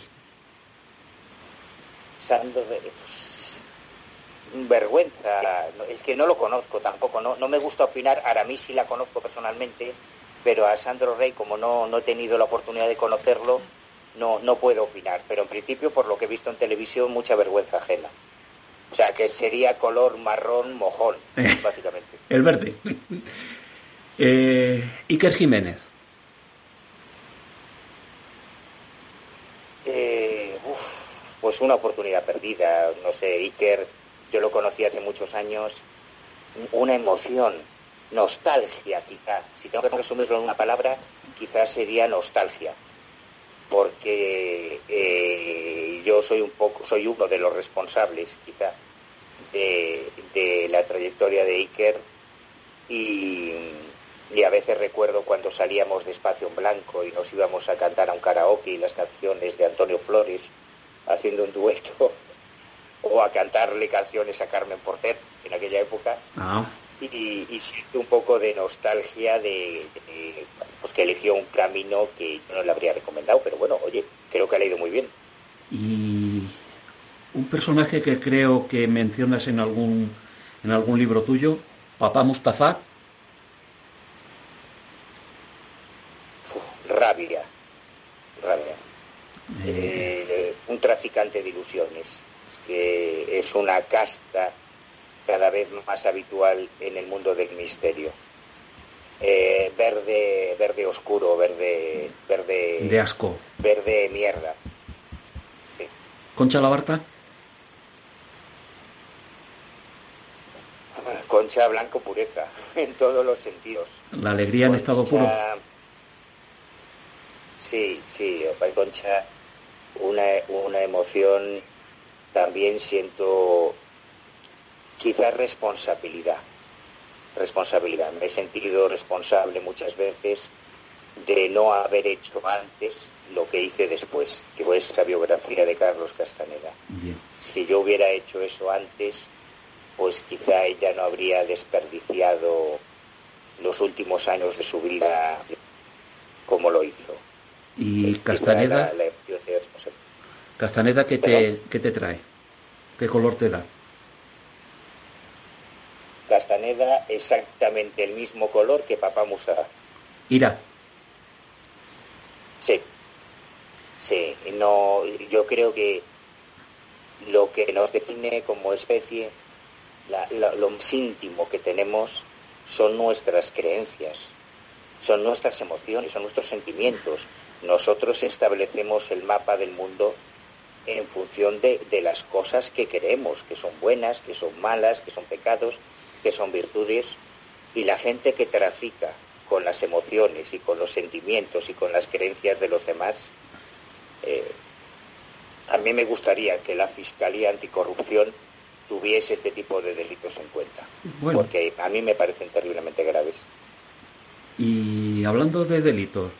Sandro Rey. Vergüenza, es que no lo conozco tampoco, no, no me gusta opinar, a mí sí la conozco personalmente, pero a Sandro Rey, como no, no he tenido la oportunidad de conocerlo, no, no puedo opinar. Pero en principio, por lo que he visto en televisión, mucha vergüenza ajena. O sea, que sería color marrón mojón, eh, básicamente. El verde. Eh, Iker Jiménez. Eh, uf, pues una oportunidad perdida. No sé, Iker, yo lo conocí hace muchos años. Una emoción nostalgia quizá, si tengo que resumirlo en una palabra, quizás sería nostalgia, porque eh, yo soy un poco, soy uno de los responsables quizá de, la trayectoria de Iker y, y a veces recuerdo cuando salíamos de Espacio en Blanco y nos íbamos a cantar a un karaoke y las canciones de Antonio Flores haciendo un dueto o a cantarle canciones a Carmen Porter en aquella época. Ah. Y, y, siento un poco de nostalgia de, pues que eligió un camino que yo no le habría recomendado, pero bueno, oye, creo que ha leído muy bien. Y un personaje que creo que mencionas en algún en algún libro tuyo, Papá Mustafa. rabia, rabia. Eh, un traficante de ilusiones, que es una casta cada vez más habitual en el mundo del misterio. Eh, verde, verde oscuro, verde, verde. De asco. Verde mierda. Sí. Concha Labarta. Concha blanco pureza, en todos los sentidos. La alegría en estado puro. Sí, sí, Concha, una, una emoción, también siento quizás responsabilidad. Responsabilidad. Me he sentido responsable muchas veces de no haber hecho antes lo que hice después, que fue esa biografía de Carlos Castaneda. Bien. Si yo hubiera hecho eso antes, pues quizá ella no habría desperdiciado los últimos años de su vida como lo hizo. ¿Y Castaneda? La, la Castaneda, ¿qué te, ¿qué te trae? ¿Qué color te da? Castaneda exactamente el mismo color que Papá Musa. Ira. Sí. Sí, no, yo creo que lo que nos define como especie, la, la, lo más íntimo que tenemos son nuestras creencias, son nuestras emociones, son nuestros sentimientos. Nosotros establecemos el mapa del mundo en función de, de, las cosas que queremos, que son buenas, que son malas, que son pecados, que son virtudes, y la gente que trafica con las emociones y con los sentimientos y con las creencias de los demás, eh, a mí me gustaría que la Fiscalía Anticorrupción tuviese este tipo de delitos en cuenta, bueno. porque a mí me parecen terriblemente graves. Y hablando de delitos,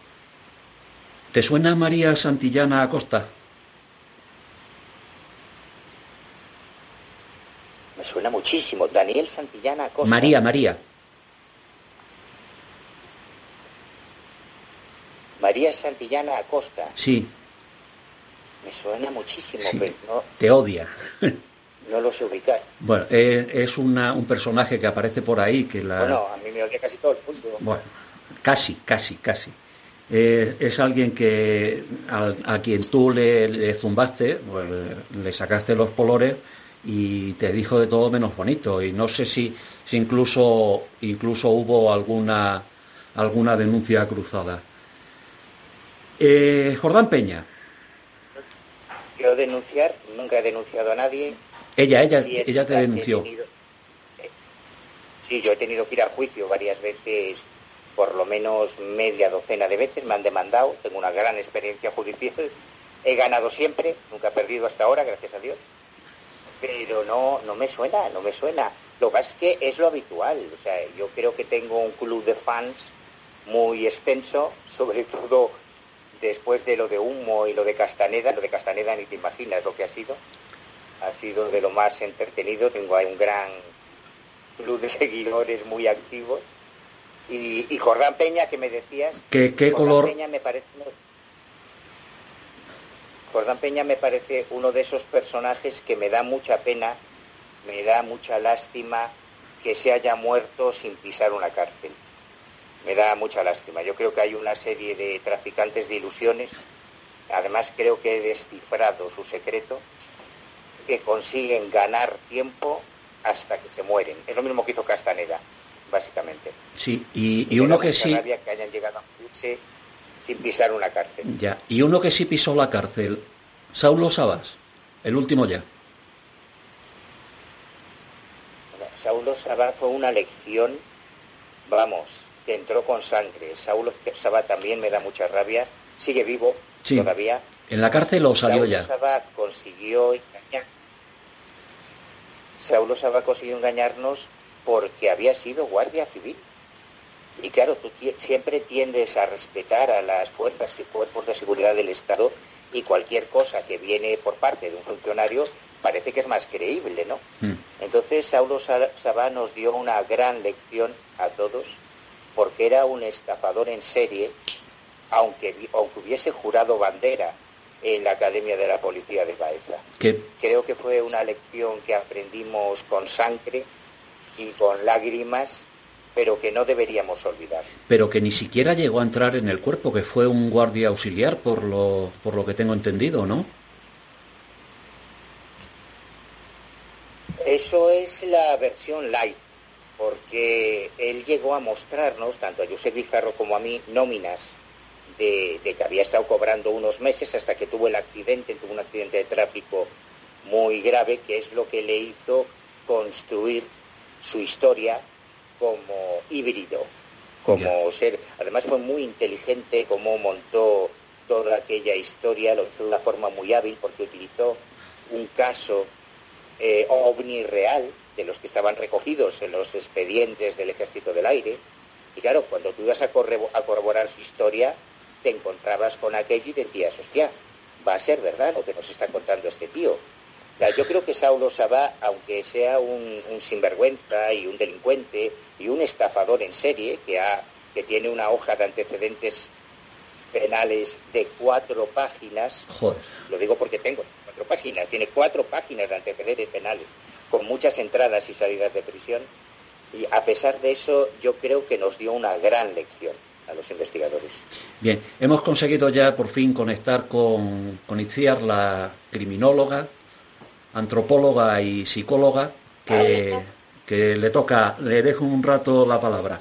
¿te suena María Santillana Acosta? Suena muchísimo. Daniel Santillana Acosta. María, María. María Santillana Acosta. Sí. Me suena muchísimo, Sí. pero no, Te odia. no lo sé ubicar. Bueno, eh, es una- un personaje que aparece por ahí que la... Bueno, a mí me odia casi todo el mundo. Bueno, casi, casi, casi. Eh, es alguien que al- a, quien tú le, le zumbaste, pues, le sacaste los colores y te dijo de todo menos bonito. Y no sé si, si incluso, incluso hubo alguna, alguna denuncia cruzada. Eh, Jordán Peña, Yo denunciar, nunca he denunciado a nadie. ella, ella, Sí, ella te denunció. tenido- eh, sí, yo he tenido que ir a juicio varias veces, por lo menos media docena de veces, me han demandado, tengo una gran experiencia judicial, he ganado siempre, nunca he perdido hasta ahora, gracias a Dios, pero no, no me suena, no me suena. Lo que pasa es que es lo habitual, o sea, yo creo que tengo un club de fans muy extenso, sobre todo después de lo de Humo y lo de Castaneda, lo de Castaneda ni te imaginas lo que ha sido, ha sido de lo más entretenido, tengo ahí un gran club de seguidores muy activos. Y, y Jordán Peña, que me decías, ¿Qué, qué Jordán color? Peña me parece Jordán Peña me parece uno de esos personajes que me da mucha pena, me da mucha lástima que se haya muerto sin pisar una cárcel. Me da mucha lástima. Yo creo que hay una serie de traficantes de ilusiones, además creo que he descifrado su secreto, que consiguen ganar tiempo hasta que se mueren. Es lo mismo que hizo Castaneda, básicamente. Sí, y, uno que sí, rabia que hayan llegado a morirse sin pisar una cárcel. ya, y uno que sí pisó la cárcel, Saulo Sabas, el último ya. Saulo Sabas fue una lección, vamos, que entró con sangre. Saulo Sabas también me da mucha rabia, sigue vivo todavía. En la cárcel lo salió Saulo ya. Sabas consiguió engañar. Saulo Sabas consiguió engañarnos porque había sido guardia civil. Y claro, tú siempre tiendes a respetar a las fuerzas y cuerpos de seguridad del Estado y cualquier cosa que viene por parte de un funcionario parece que es más creíble, ¿no? Mm. Entonces Saulo Sabá nos dio una gran lección a todos porque era un estafador en serie, aunque, aunque hubiese jurado bandera en la Academia de la Policía de Baeza. Creo que fue una lección que aprendimos con sangre y con lágrimas pero que no deberíamos olvidar. Pero que ni siquiera llegó a entrar en el cuerpo, que fue un guardia auxiliar, por lo, por lo que tengo entendido, ¿no? Eso es la versión light, porque él llegó a mostrarnos, tanto a José Bizarro como a mí, nóminas de, de, que había estado cobrando unos meses hasta que tuvo el accidente, tuvo un accidente de tráfico muy grave, que es lo que le hizo construir su historia como híbrido, como ser. Además fue muy inteligente como montó toda aquella historia, lo hizo de una forma muy hábil porque utilizó un caso eh, ovni real de los que estaban recogidos en los expedientes del Ejército del Aire. Y claro, cuando tú ibas a, a corroborar su historia, te encontrabas con aquello y decías, hostia, va a ser verdad lo que nos está contando este tío yo creo que Saulo Sabá, aunque sea un, sinvergüenza y un delincuente y un estafador en serie, que, ha, que tiene una hoja de antecedentes penales de cuatro páginas, lo digo porque tengo cuatro páginas, tiene cuatro páginas de antecedentes penales, con muchas entradas y salidas de prisión, y a pesar de eso yo creo que nos dio una gran lección a los investigadores. Bien, hemos conseguido ya por fin conectar con, con Itziar, la criminóloga, antropóloga y psicóloga, que, que le toca, le dejo un rato la palabra.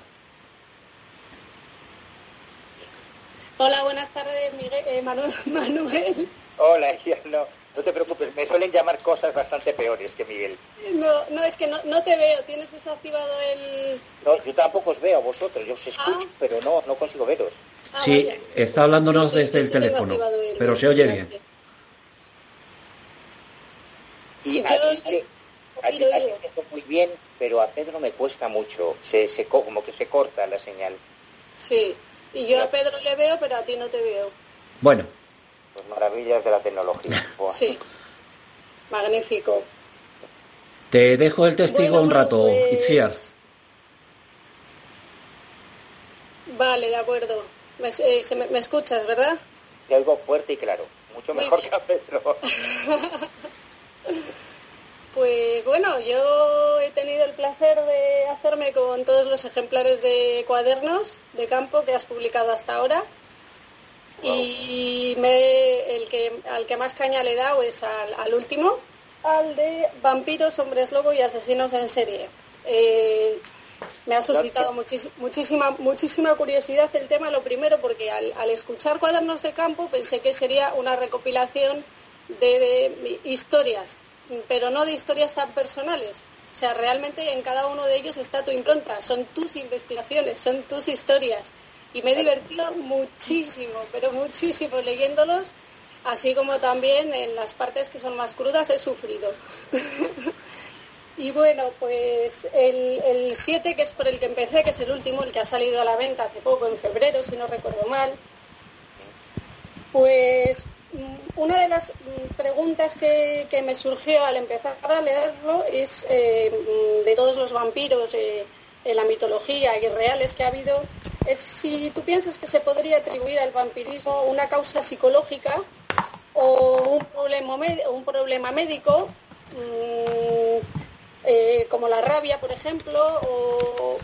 Hola, buenas tardes, Miguel, eh, Manuel. Hola, no, no te preocupes, me suelen llamar cosas bastante peores que Miguel. No, no, es que no, no te veo, tienes desactivado el... No, yo tampoco os veo a vosotros, yo os escucho, ah. pero no, no consigo veros. Ah, sí, está hablándonos desde el teléfono, pero se oye bien. Y a ti, muy bien, pero a Pedro me cuesta mucho, se, se, como que se corta la señal. Sí, y yo a Pedro le veo, pero a ti no te veo. Bueno. Pues maravillas de la tecnología. sí, magnífico. Te dejo el testigo un rato, pues... Vale, de acuerdo. Me, eh, me, escuchas, ¿verdad? Te oigo fuerte y claro. Mucho mejor que a Pedro. Pues bueno, yo he tenido el placer de hacerme con todos los ejemplares de cuadernos de campo que has publicado hasta ahora. Y me, el que, al que más caña le he dado es al, último, al de vampiros, hombres lobo y asesinos en serie. Eh, me ha suscitado muchísima, muchísima curiosidad el tema, lo primero porque al, al, escuchar cuadernos de campo pensé que sería una recopilación de historias pero no de historias tan personales. O sea, realmente en cada uno de ellos está tu impronta, son tus investigaciones, son tus historias. Y me he divertido muchísimo, pero muchísimo leyéndolos, así como también en las partes que son más crudas he sufrido. y bueno, pues el 7, que es por el que empecé, que es el último, el que ha salido a la venta hace poco, en febrero, si no recuerdo mal, pues una de las preguntas que, me surgió al empezar a leerlo es eh, de todos los vampiros eh, en la mitología y reales que ha habido, es si tú piensas que se podría atribuir al vampirismo una causa psicológica o un problema, médico, mm, eh, como la rabia, por ejemplo, o,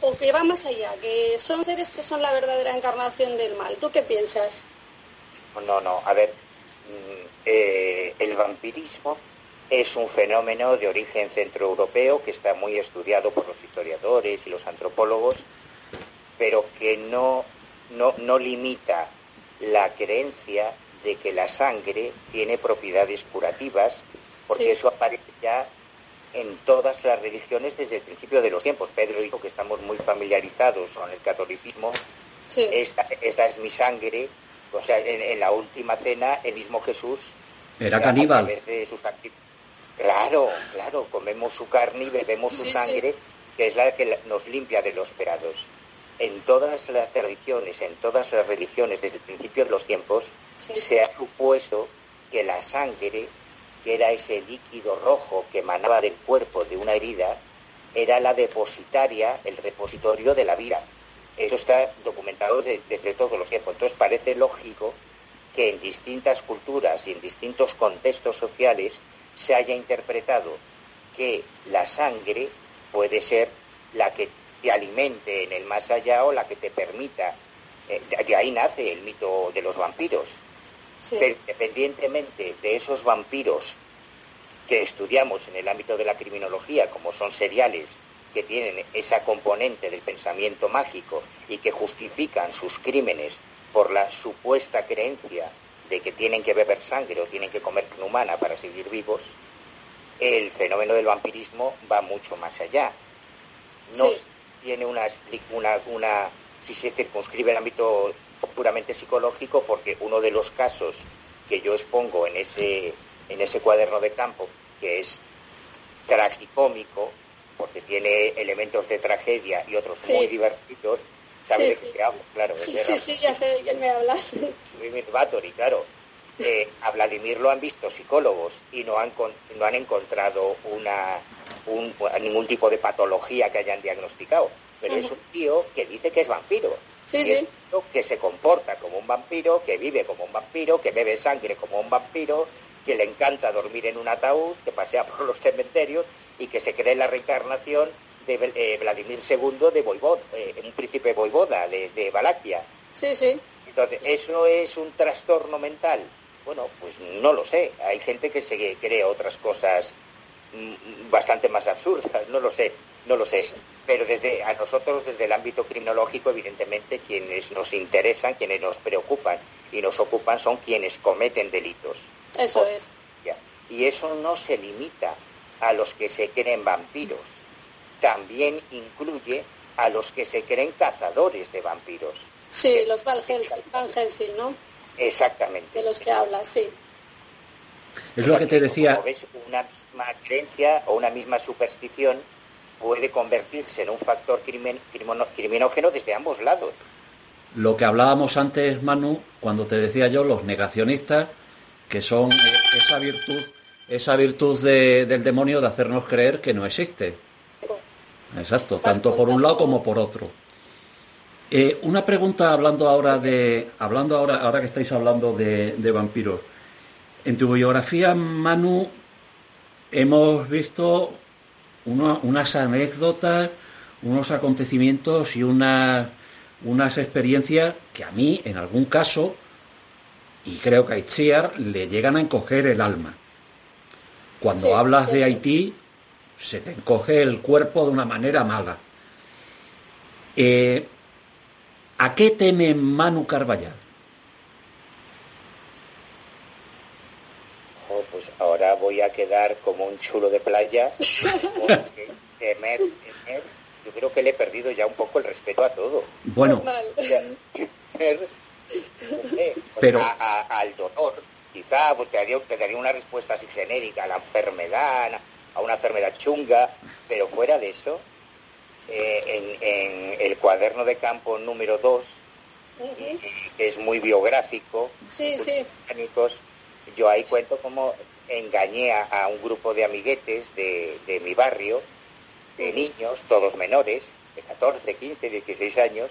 o que va más allá, que son seres que son la verdadera encarnación del mal. ¿Tú qué piensas? No, no, a ver, mm, eh, el vampirismo es un fenómeno de origen centroeuropeo que está muy estudiado por los historiadores y los antropólogos, pero que no, no, limita la creencia de que la sangre tiene propiedades curativas, porque eso aparece ya en todas las religiones desde el principio de los tiempos. Pedro dijo que estamos muy familiarizados con el catolicismo. Esta, es mi sangre. O sea, en, la última cena, el mismo Jesús... Era caníbal. De sus claro, claro, comemos su carne y bebemos su sangre, que es la que nos limpia de los perados. En todas las tradiciones, en todas las religiones, desde el principio de los tiempos, se ha supuesto que la sangre que era ese líquido rojo que emanaba del cuerpo de una herida, era la depositaria, el repositorio de la vida. Eso está documentado desde, todos los tiempos. Entonces parece lógico que en distintas culturas y en distintos contextos sociales se haya interpretado que la sangre puede ser la que te alimente en el más allá o la que te permita. Eh, de ahí nace el mito de los vampiros. Pero independientemente de esos vampiros que estudiamos en el ámbito de la criminología, como son seriales que tienen esa componente del pensamiento mágico y que justifican sus crímenes por la supuesta creencia de que tienen que beber sangre o tienen que comer humana para seguir vivos, el fenómeno del vampirismo va mucho más allá. No tiene una, una, una, si se circunscribe el ámbito puramente psicológico porque uno de los casos que yo expongo en ese, en ese cuaderno de campo, que es tragicómico, porque tiene elementos de tragedia y otros muy divertidos, ¿sabes de qué hablo? Claro, sí, sí, sí, ya sé de quién me hablas. Bathory, claro. Eh, a Vladimir lo han visto psicólogos y no han, no han encontrado una, ningún tipo de patología que hayan diagnosticado. Pero es un tío que dice que es vampiro. Sí, que se comporta como un vampiro, que vive como un vampiro, que bebe sangre como un vampiro, que le encanta dormir en un ataúd, que pasea por los cementerios y que se cree la reencarnación de eh, Vladimir II de Voivod, eh, un príncipe voivoda de, de Valaquia. Sí, sí. Entonces, ¿eso es un trastorno mental? Bueno, pues no lo sé. Hay gente que se cree otras cosas mm, bastante más absurdas, no lo sé, no lo sé pero desde a nosotros desde el ámbito criminológico evidentemente quienes nos interesan quienes nos preocupan y nos ocupan son quienes cometen delitos eso es y eso no se limita a los que se creen vampiros también incluye a los que se creen cazadores de vampiros sí los Van Helsing, ¿no? exactamente de los que hablas sí es lo que te decía. ves, una misma creencia o una misma superstición puede convertirse en un factor criminógeno desde ambos lados. Lo que hablábamos antes, Manu, cuando te decía yo, los negacionistas, que son esa virtud, esa virtud del demonio de hacernos creer que no existe. Exacto, tanto por un lado como por otro. Eh, una pregunta hablando ahora de, hablando ahora, ahora que estáis hablando de, vampiros. En tu biografía, Manu, hemos visto unas anécdotas, unos acontecimientos y unas experiencias que a mí, en algún caso, y creo que a Itziar, le llegan a encoger el alma. Cuando hablas de Haití, se te encoge el cuerpo de una manera mala. Eh, ¿A qué teme Manu Carballal? pues ahora voy a quedar como un chulo de playa, porque temer, yo creo que le he perdido ya un poco el respeto a todo. Bueno, pero al dolor, quizá pues, te, daría, una respuesta así genérica a la enfermedad, a una enfermedad chunga, pero fuera de eso, eh, en, el cuaderno de campo número 2, que es muy biográfico, sí, sí. Yo ahí cuento cómo engañé a, un grupo de amiguetes de, mi barrio, de niños, todos menores, de 14, 15, 16 años,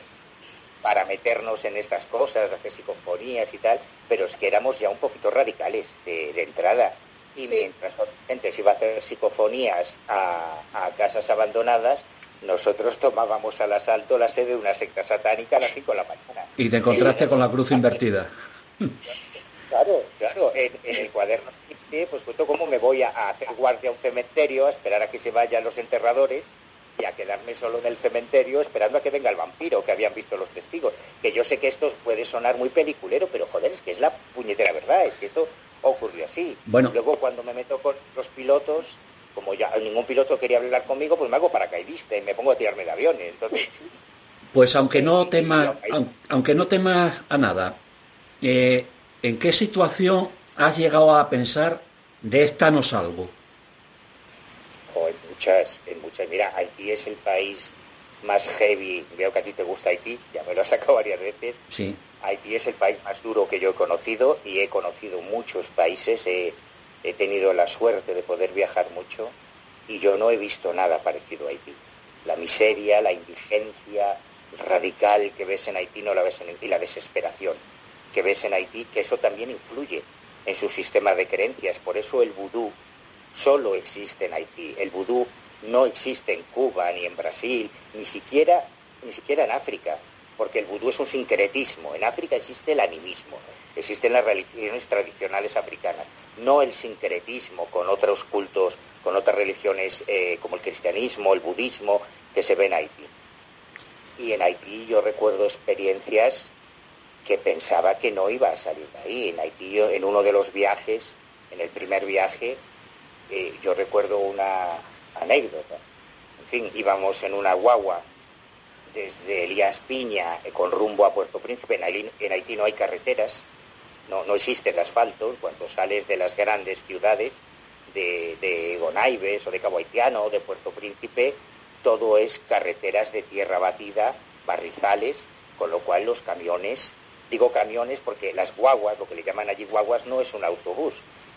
para meternos en estas cosas, hacer psicofonías y tal, pero es que éramos ya un poquito radicales de, entrada. Y mientras otra gente se iba a hacer psicofonías a, a, casas abandonadas, nosotros tomábamos al asalto la sede de una secta satánica a las 5 de la mañana. Y te encontraste con la cruz invertida. Claro, claro. En, el cuaderno pues cuento cómo me voy a, hacer guardia a un cementerio, a esperar a que se vayan los enterradores, y a quedarme solo en el cementerio esperando a que venga el vampiro que habían visto los testigos. Que yo sé que esto puede sonar muy peliculero, pero joder, es que es la puñetera verdad, es que esto ocurrió así. Bueno. Luego cuando me meto con los pilotos, como ya ningún piloto quería hablar conmigo, pues me hago paracaidista y me pongo a tirarme de aviones. Entonces, Pues aunque no temas, aunque no temas a nada, eh, ¿en qué situación has llegado a pensar de esta no salgo? en muchas, en muchas. Mira, Haití es el país más heavy. Veo que a ti te gusta Haití, ya me lo has sacado varias veces. Sí. Haití es el país más duro que yo he conocido y he conocido muchos países. He, he tenido la suerte de poder viajar mucho y yo no he visto nada parecido a Haití. La miseria, la indigencia radical que ves en Haití no la ves en y la desesperación que ves en Haití, que eso también influye en su sistema de creencias. Por eso el vudú solo existe en Haití. El vudú no existe en Cuba, ni en Brasil, ni siquiera, ni siquiera en África, porque el vudú es un sincretismo. En África existe el animismo, existen las religiones tradicionales africanas, no el sincretismo con otros cultos, con otras religiones eh, como el cristianismo, el budismo, que se ve en Haití. Y en Haití yo recuerdo experiencias que pensaba que no iba a salir de ahí. En Haití, en uno de los viajes, en el primer viaje, yo recuerdo una anécdota. En fin, íbamos en una guagua desde Elías Piña eh, con rumbo a Puerto Príncipe. En Haití, no hay carreteras, no, no existe el asfalto. Cuando sales de las grandes ciudades, de, de Gonaibes o de Cabo Haitiano o de Puerto Príncipe, todo es carreteras de tierra batida, barrizales, con lo cual los camiones, digo camiones porque las guaguas, lo que le llaman allí guaguas, no es un autobús,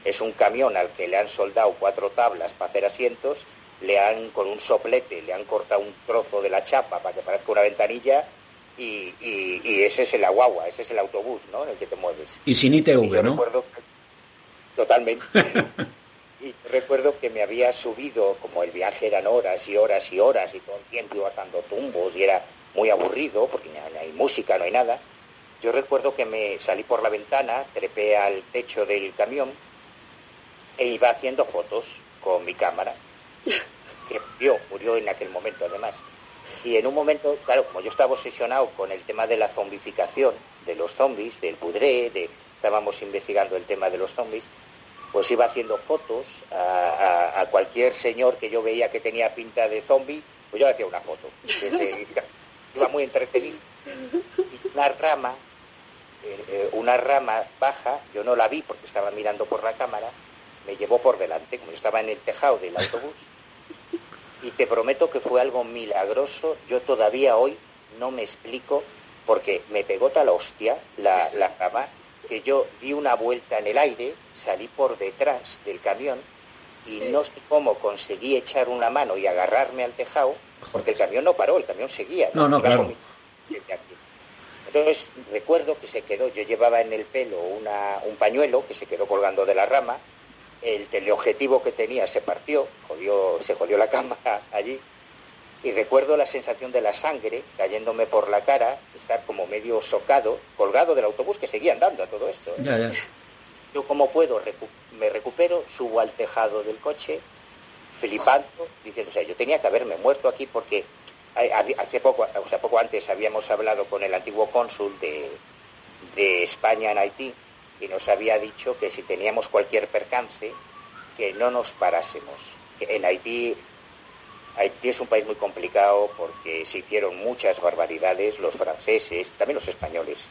es un camión al que le han soldado cuatro tablas para hacer asientos, le han con un soplete, le han cortado un trozo de la chapa para que parezca una ventanilla y, y- y ese es el guagua, ese es el autobús, ¿no? En el que te mueves. Y sin Y ITV, yo ¿no? recuerdo que- totalmente. y recuerdo que me había subido, como el viaje eran horas y horas y horas, y todo el tiempo ibas dando tumbos y era muy aburrido, porque no hay- no hay música, no hay nada. Yo recuerdo que me salí por la ventana, trepé al techo del camión e iba haciendo fotos con mi cámara, que murió, murió en aquel momento además. Y en un momento, claro, como yo estaba obsesionado con el tema de la zombificación, de los zombies, del pudré, de, estábamos investigando el tema de los zombies, pues iba haciendo fotos a, a- a cualquier señor que yo veía que tenía pinta de zombie, pues yo le hacía una foto. Desde- iba muy entretenido. Y una rama, eh, eh, una rama baja, yo no la vi porque estaba mirando por la cámara, me llevó por delante, como yo estaba en el tejado del autobús, y te prometo que fue algo milagroso. Yo todavía hoy no me explico porque me pegó tal hostia la, la rama que yo di una vuelta en el aire, salí por detrás del camión y no sé cómo conseguí echar una mano y agarrarme al tejado, porque el camión no paró, el camión seguía. No, no, Iba claro. Entonces recuerdo que se quedó, yo llevaba en el pelo una- un pañuelo que se quedó colgando de la rama, el teleobjetivo que tenía se partió, jodió- se jodió la cámara allí, y recuerdo la sensación de la sangre cayéndome por la cara, estar como medio socado, colgado del autobús que seguía andando a todo esto. ¿eh? Ya, ya. Yo como puedo, recu- me recupero, subo al tejado del coche, flipando, diciendo, o sea, yo tenía que haberme muerto aquí porque hace poco, o sea, poco antes habíamos hablado con el antiguo cónsul de, de España en Haití y nos había dicho que si teníamos cualquier percance, que no nos parásemos. En Haití, Haití es un país muy complicado porque se hicieron muchas barbaridades, los franceses, también los españoles,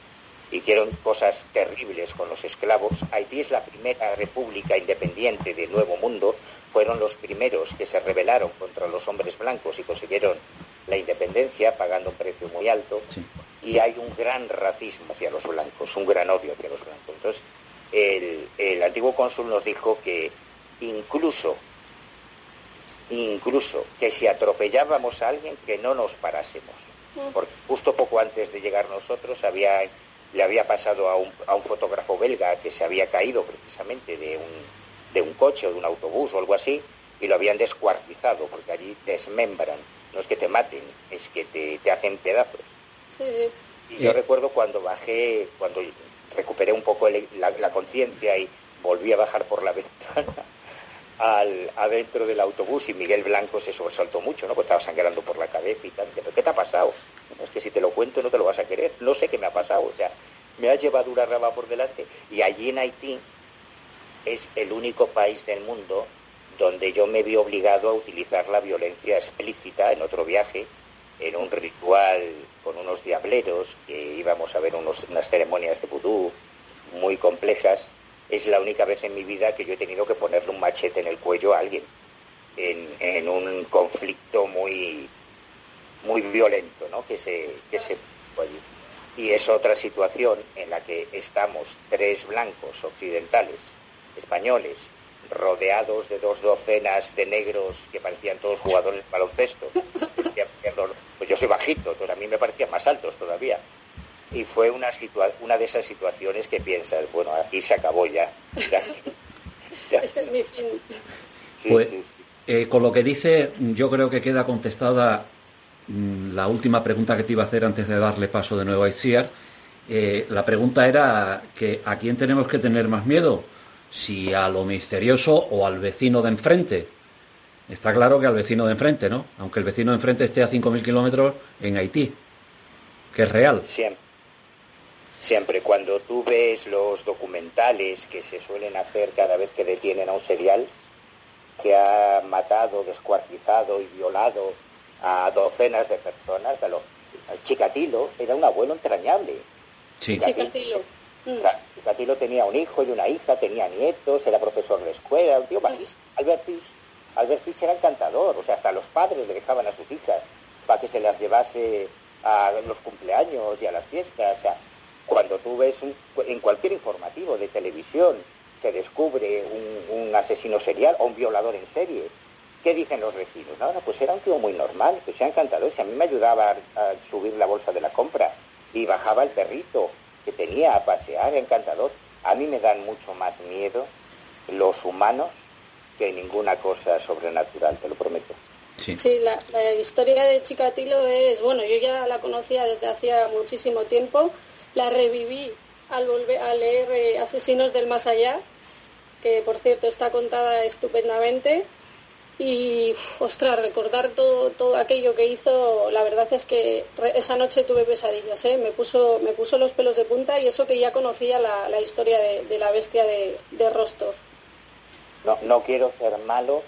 hicieron cosas terribles con los esclavos. Haití es la primera república independiente del Nuevo Mundo, fueron los primeros que se rebelaron contra los hombres blancos y consiguieron la independencia pagando un precio muy alto. Y hay un gran racismo hacia los blancos, un gran odio hacia los blancos. Entonces, el, el antiguo cónsul nos dijo que incluso, incluso que si atropellábamos a alguien, que no nos parásemos. Porque justo poco antes de llegar nosotros había, le había pasado a un, a un fotógrafo belga que se había caído precisamente de un, de un coche o de un autobús o algo así y lo habían descuartizado porque allí desmembran. No es que te maten, es que te, te hacen pedazos. Sí, Y yo recuerdo cuando bajé, cuando recuperé un poco el- la, la conciencia y volví a bajar por la ventana, al, adentro del autobús y Miguel Blanco se sobresaltó mucho, ¿no? Pues estaba sangrando por la cabeza y tal. ¿Pero qué te ha pasado? Es que si te lo cuento no te lo vas a querer. No sé qué me ha pasado. O sea, me ha llevado una rama por delante. Y allí en Haití es el único país del mundo donde yo me vi obligado a utilizar la violencia explícita en otro viaje, en un ritual con unos diableros, que íbamos a ver unos, unas ceremonias de vudú muy complejas, es la única vez en mi vida que yo he tenido que ponerle un machete en el cuello a alguien, en, un conflicto muy, muy violento, ¿no? Que se, que se y es otra situación en la que estamos tres blancos occidentales, españoles, rodeados de dos docenas de negros que parecían todos jugadores de baloncesto. Pues yo soy bajito, pero a mí me parecían más altos todavía. Y fue una, una de esas situaciones que piensas, bueno, aquí se acabó ya. Este es mi fin. pues, eh, con lo que dice, yo creo que queda contestada mm, la última pregunta que te iba a hacer antes de darle paso de nuevo a Itziar. Eh, la pregunta era que a quién tenemos que tener más miedo, si a lo misterioso o al vecino de enfrente. Está claro que al vecino de enfrente, ¿no? Aunque el vecino de enfrente esté a 5.000 kilómetros en Haití, que es real. Siempre. Siempre. Cuando tú ves los documentales que se suelen hacer cada vez que detienen a un serial que ha matado, descuartizado y violado a docenas de personas, a lo, Chikatilo era un abuelo entrañable. Sí. Chikatilo. Chikatilo tenía un hijo y una hija, tenía nietos, era profesor de escuela, un tío malísimo. Albert Fish, era encantador, o sea, hasta los padres le dejaban a sus hijas para que se las llevase a los cumpleaños y a las fiestas. O sea, cuando tú ves en cualquier informativo de televisión se descubre un, asesino serial o un violador en serie, ¿qué dicen los vecinos? No, pues era un tío muy normal, que se ha encantado. Si a mí me ayudaba a subir la bolsa de la compra y bajaba el perrito que tenía a pasear, encantador. A mí me dan mucho más miedo los humanos que ninguna cosa sobrenatural, te lo prometo. Sí, la, historia de Chikatilo es, bueno, yo ya la conocía desde hacía muchísimo tiempo, la reviví al, volver, a leer eh, Asesinos del Más Allá, que por cierto está contada estupendamente, y, ostras, recordar todo, todo aquello que hizo, la verdad es que esa noche tuve pesadillas, ¿eh? me, puso, me puso los pelos de punta y eso que ya conocía la, historia de, la bestia de, Rostov. No, no quiero ser malo,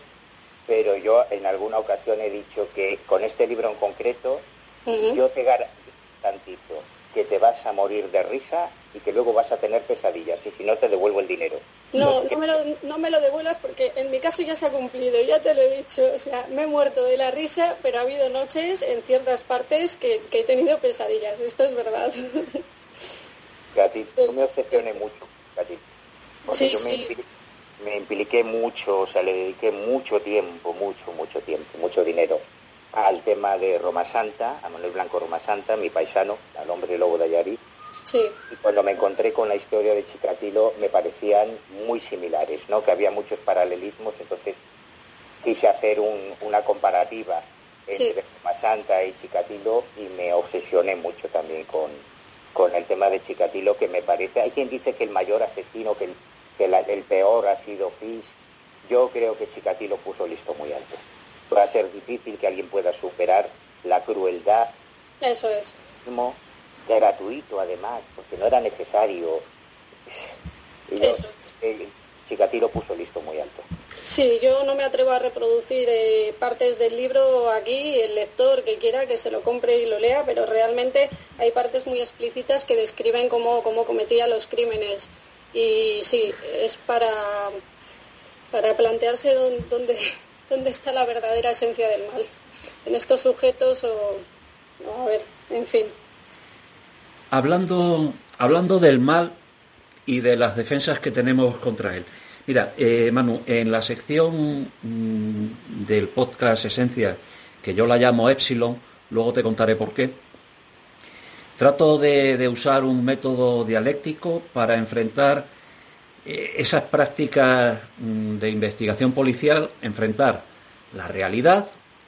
pero yo en alguna ocasión he dicho que con este libro en concreto, yo te garantizo que te vas a morir de risa y que luego vas a tener pesadillas y si no te devuelvo el dinero. No, no me, lo, no me lo devuelvas porque en mi caso ya se ha cumplido, ya te lo he dicho, o sea, me he muerto de la risa, pero ha habido noches en ciertas partes que, he tenido pesadillas, esto es verdad. Gati, no me obsesioné mucho, Gati, porque yo Me, me impliqué mucho, o sea, le dediqué mucho tiempo, mucho, mucho tiempo, mucho dinero al tema de Roma Santa, a Manuel Blanco Roma Santa, mi paisano, al hombre lobo de Y cuando me encontré con la historia de Chikatilo me parecían muy similares, ¿no? que había muchos paralelismos, entonces quise hacer una comparativa entre Santa y Chikatilo y me obsesioné mucho también con, con el tema de Chikatilo, que me parece, hay quien dice que el mayor asesino, que el, que el peor ha sido Fish, yo creo que Chikatilo puso listo muy alto. Va a ser difícil que alguien pueda superar la crueldad. Eso es gratuito además, porque no era necesario. Y yo, el Chikatilo puso listo muy alto. Sí, yo no me atrevo a reproducir eh, partes del libro aquí, el lector que quiera que se lo compre y lo lea, pero realmente hay partes muy explícitas que describen cómo, cómo cometía los crímenes. Y sí, es para, para plantearse dónde, dónde está la verdadera esencia del mal. En estos sujetos o, a ver, en fin hablando, hablando del mal y de las defensas que tenemos contra él. Mira, eh, Manu, en la sección mm, del podcast Esencia, que yo la llamo Epsilon, luego te contaré por qué, trato de, usar un método dialéctico para enfrentar eh, esas prácticas mm, de investigación policial, enfrentar la realidad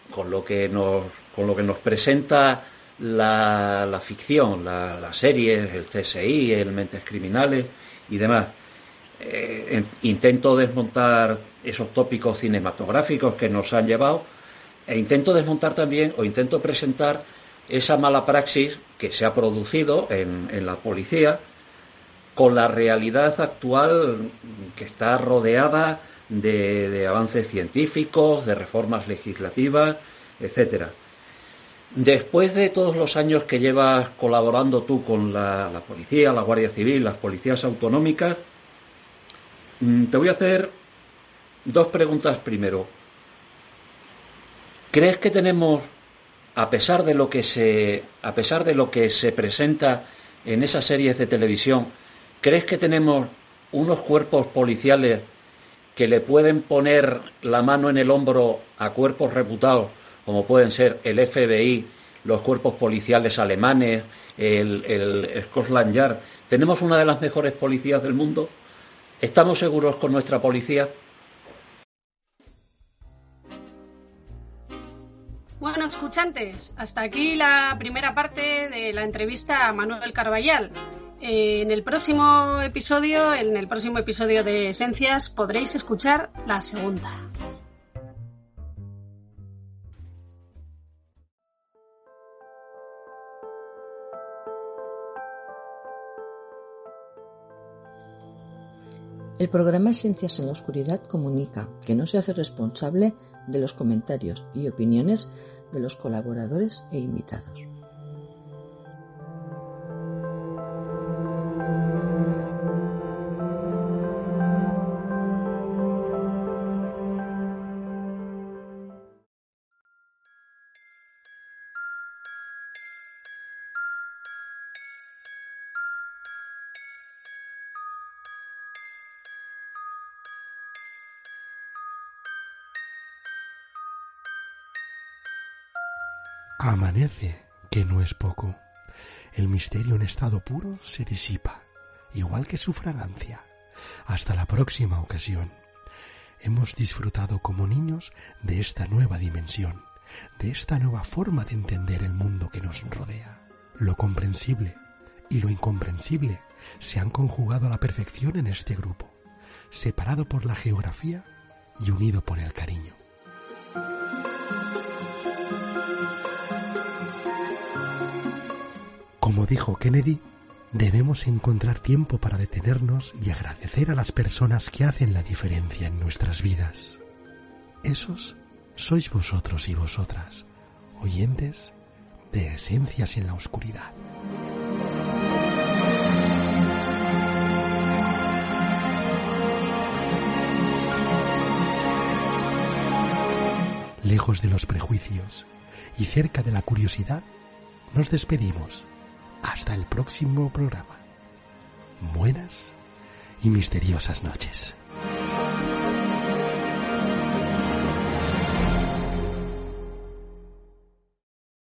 con lo que nos, con lo que nos presenta la, ficción, las series, el CSI, el Mentes Criminales y demás. Eh, intento desmontar esos tópicos cinematográficos que nos han llevado e intento desmontar también o intento presentar esa mala praxis que se ha producido en, la policía con la realidad actual que está rodeada de, avances científicos, de reformas legislativas, etcétera. Después de todos los años que llevas colaborando tú con la, policía, la Guardia Civil, las policías autonómicas, mm, te voy a hacer dos preguntas primero. ¿Crees que tenemos, a pesar de lo que se, a pesar de lo que se presenta en esas series de televisión, crees que tenemos unos cuerpos policiales que le pueden poner la mano en el hombro a cuerpos reputados como pueden ser el FBI, los cuerpos policiales alemanes, el, Scotland Yard. Tenemos una de las mejores policías del mundo. ¿Estamos seguros con nuestra policía? Bueno, escuchantes, hasta aquí la primera parte de la entrevista a Manuel Carballal. Eh, en el próximo episodio, en el próximo episodio de Esencias, podréis escuchar la segunda. El programa Esencias en la Oscuridad comunica que no se hace responsable de los comentarios y opiniones de los colaboradores e invitados. Amanece, que no es poco. El misterio en estado puro se disipa, igual que su fragancia. Hasta la próxima ocasión. Hemos disfrutado como niños de esta nueva dimensión, de esta nueva forma de entender el mundo que nos rodea. Lo comprensible y lo incomprensible se han conjugado a la perfección en este grupo, separado por la geografía y unido por el cariño. Como dijo Kennedy, debemos encontrar tiempo para detenernos y agradecer a las personas que hacen la diferencia en nuestras vidas. Esos sois vosotros y vosotras, oyentes de Esencias en la Oscuridad. Lejos de los prejuicios y cerca de la curiosidad, nos despedimos hasta el próximo programa. Buenas y misteriosas noches.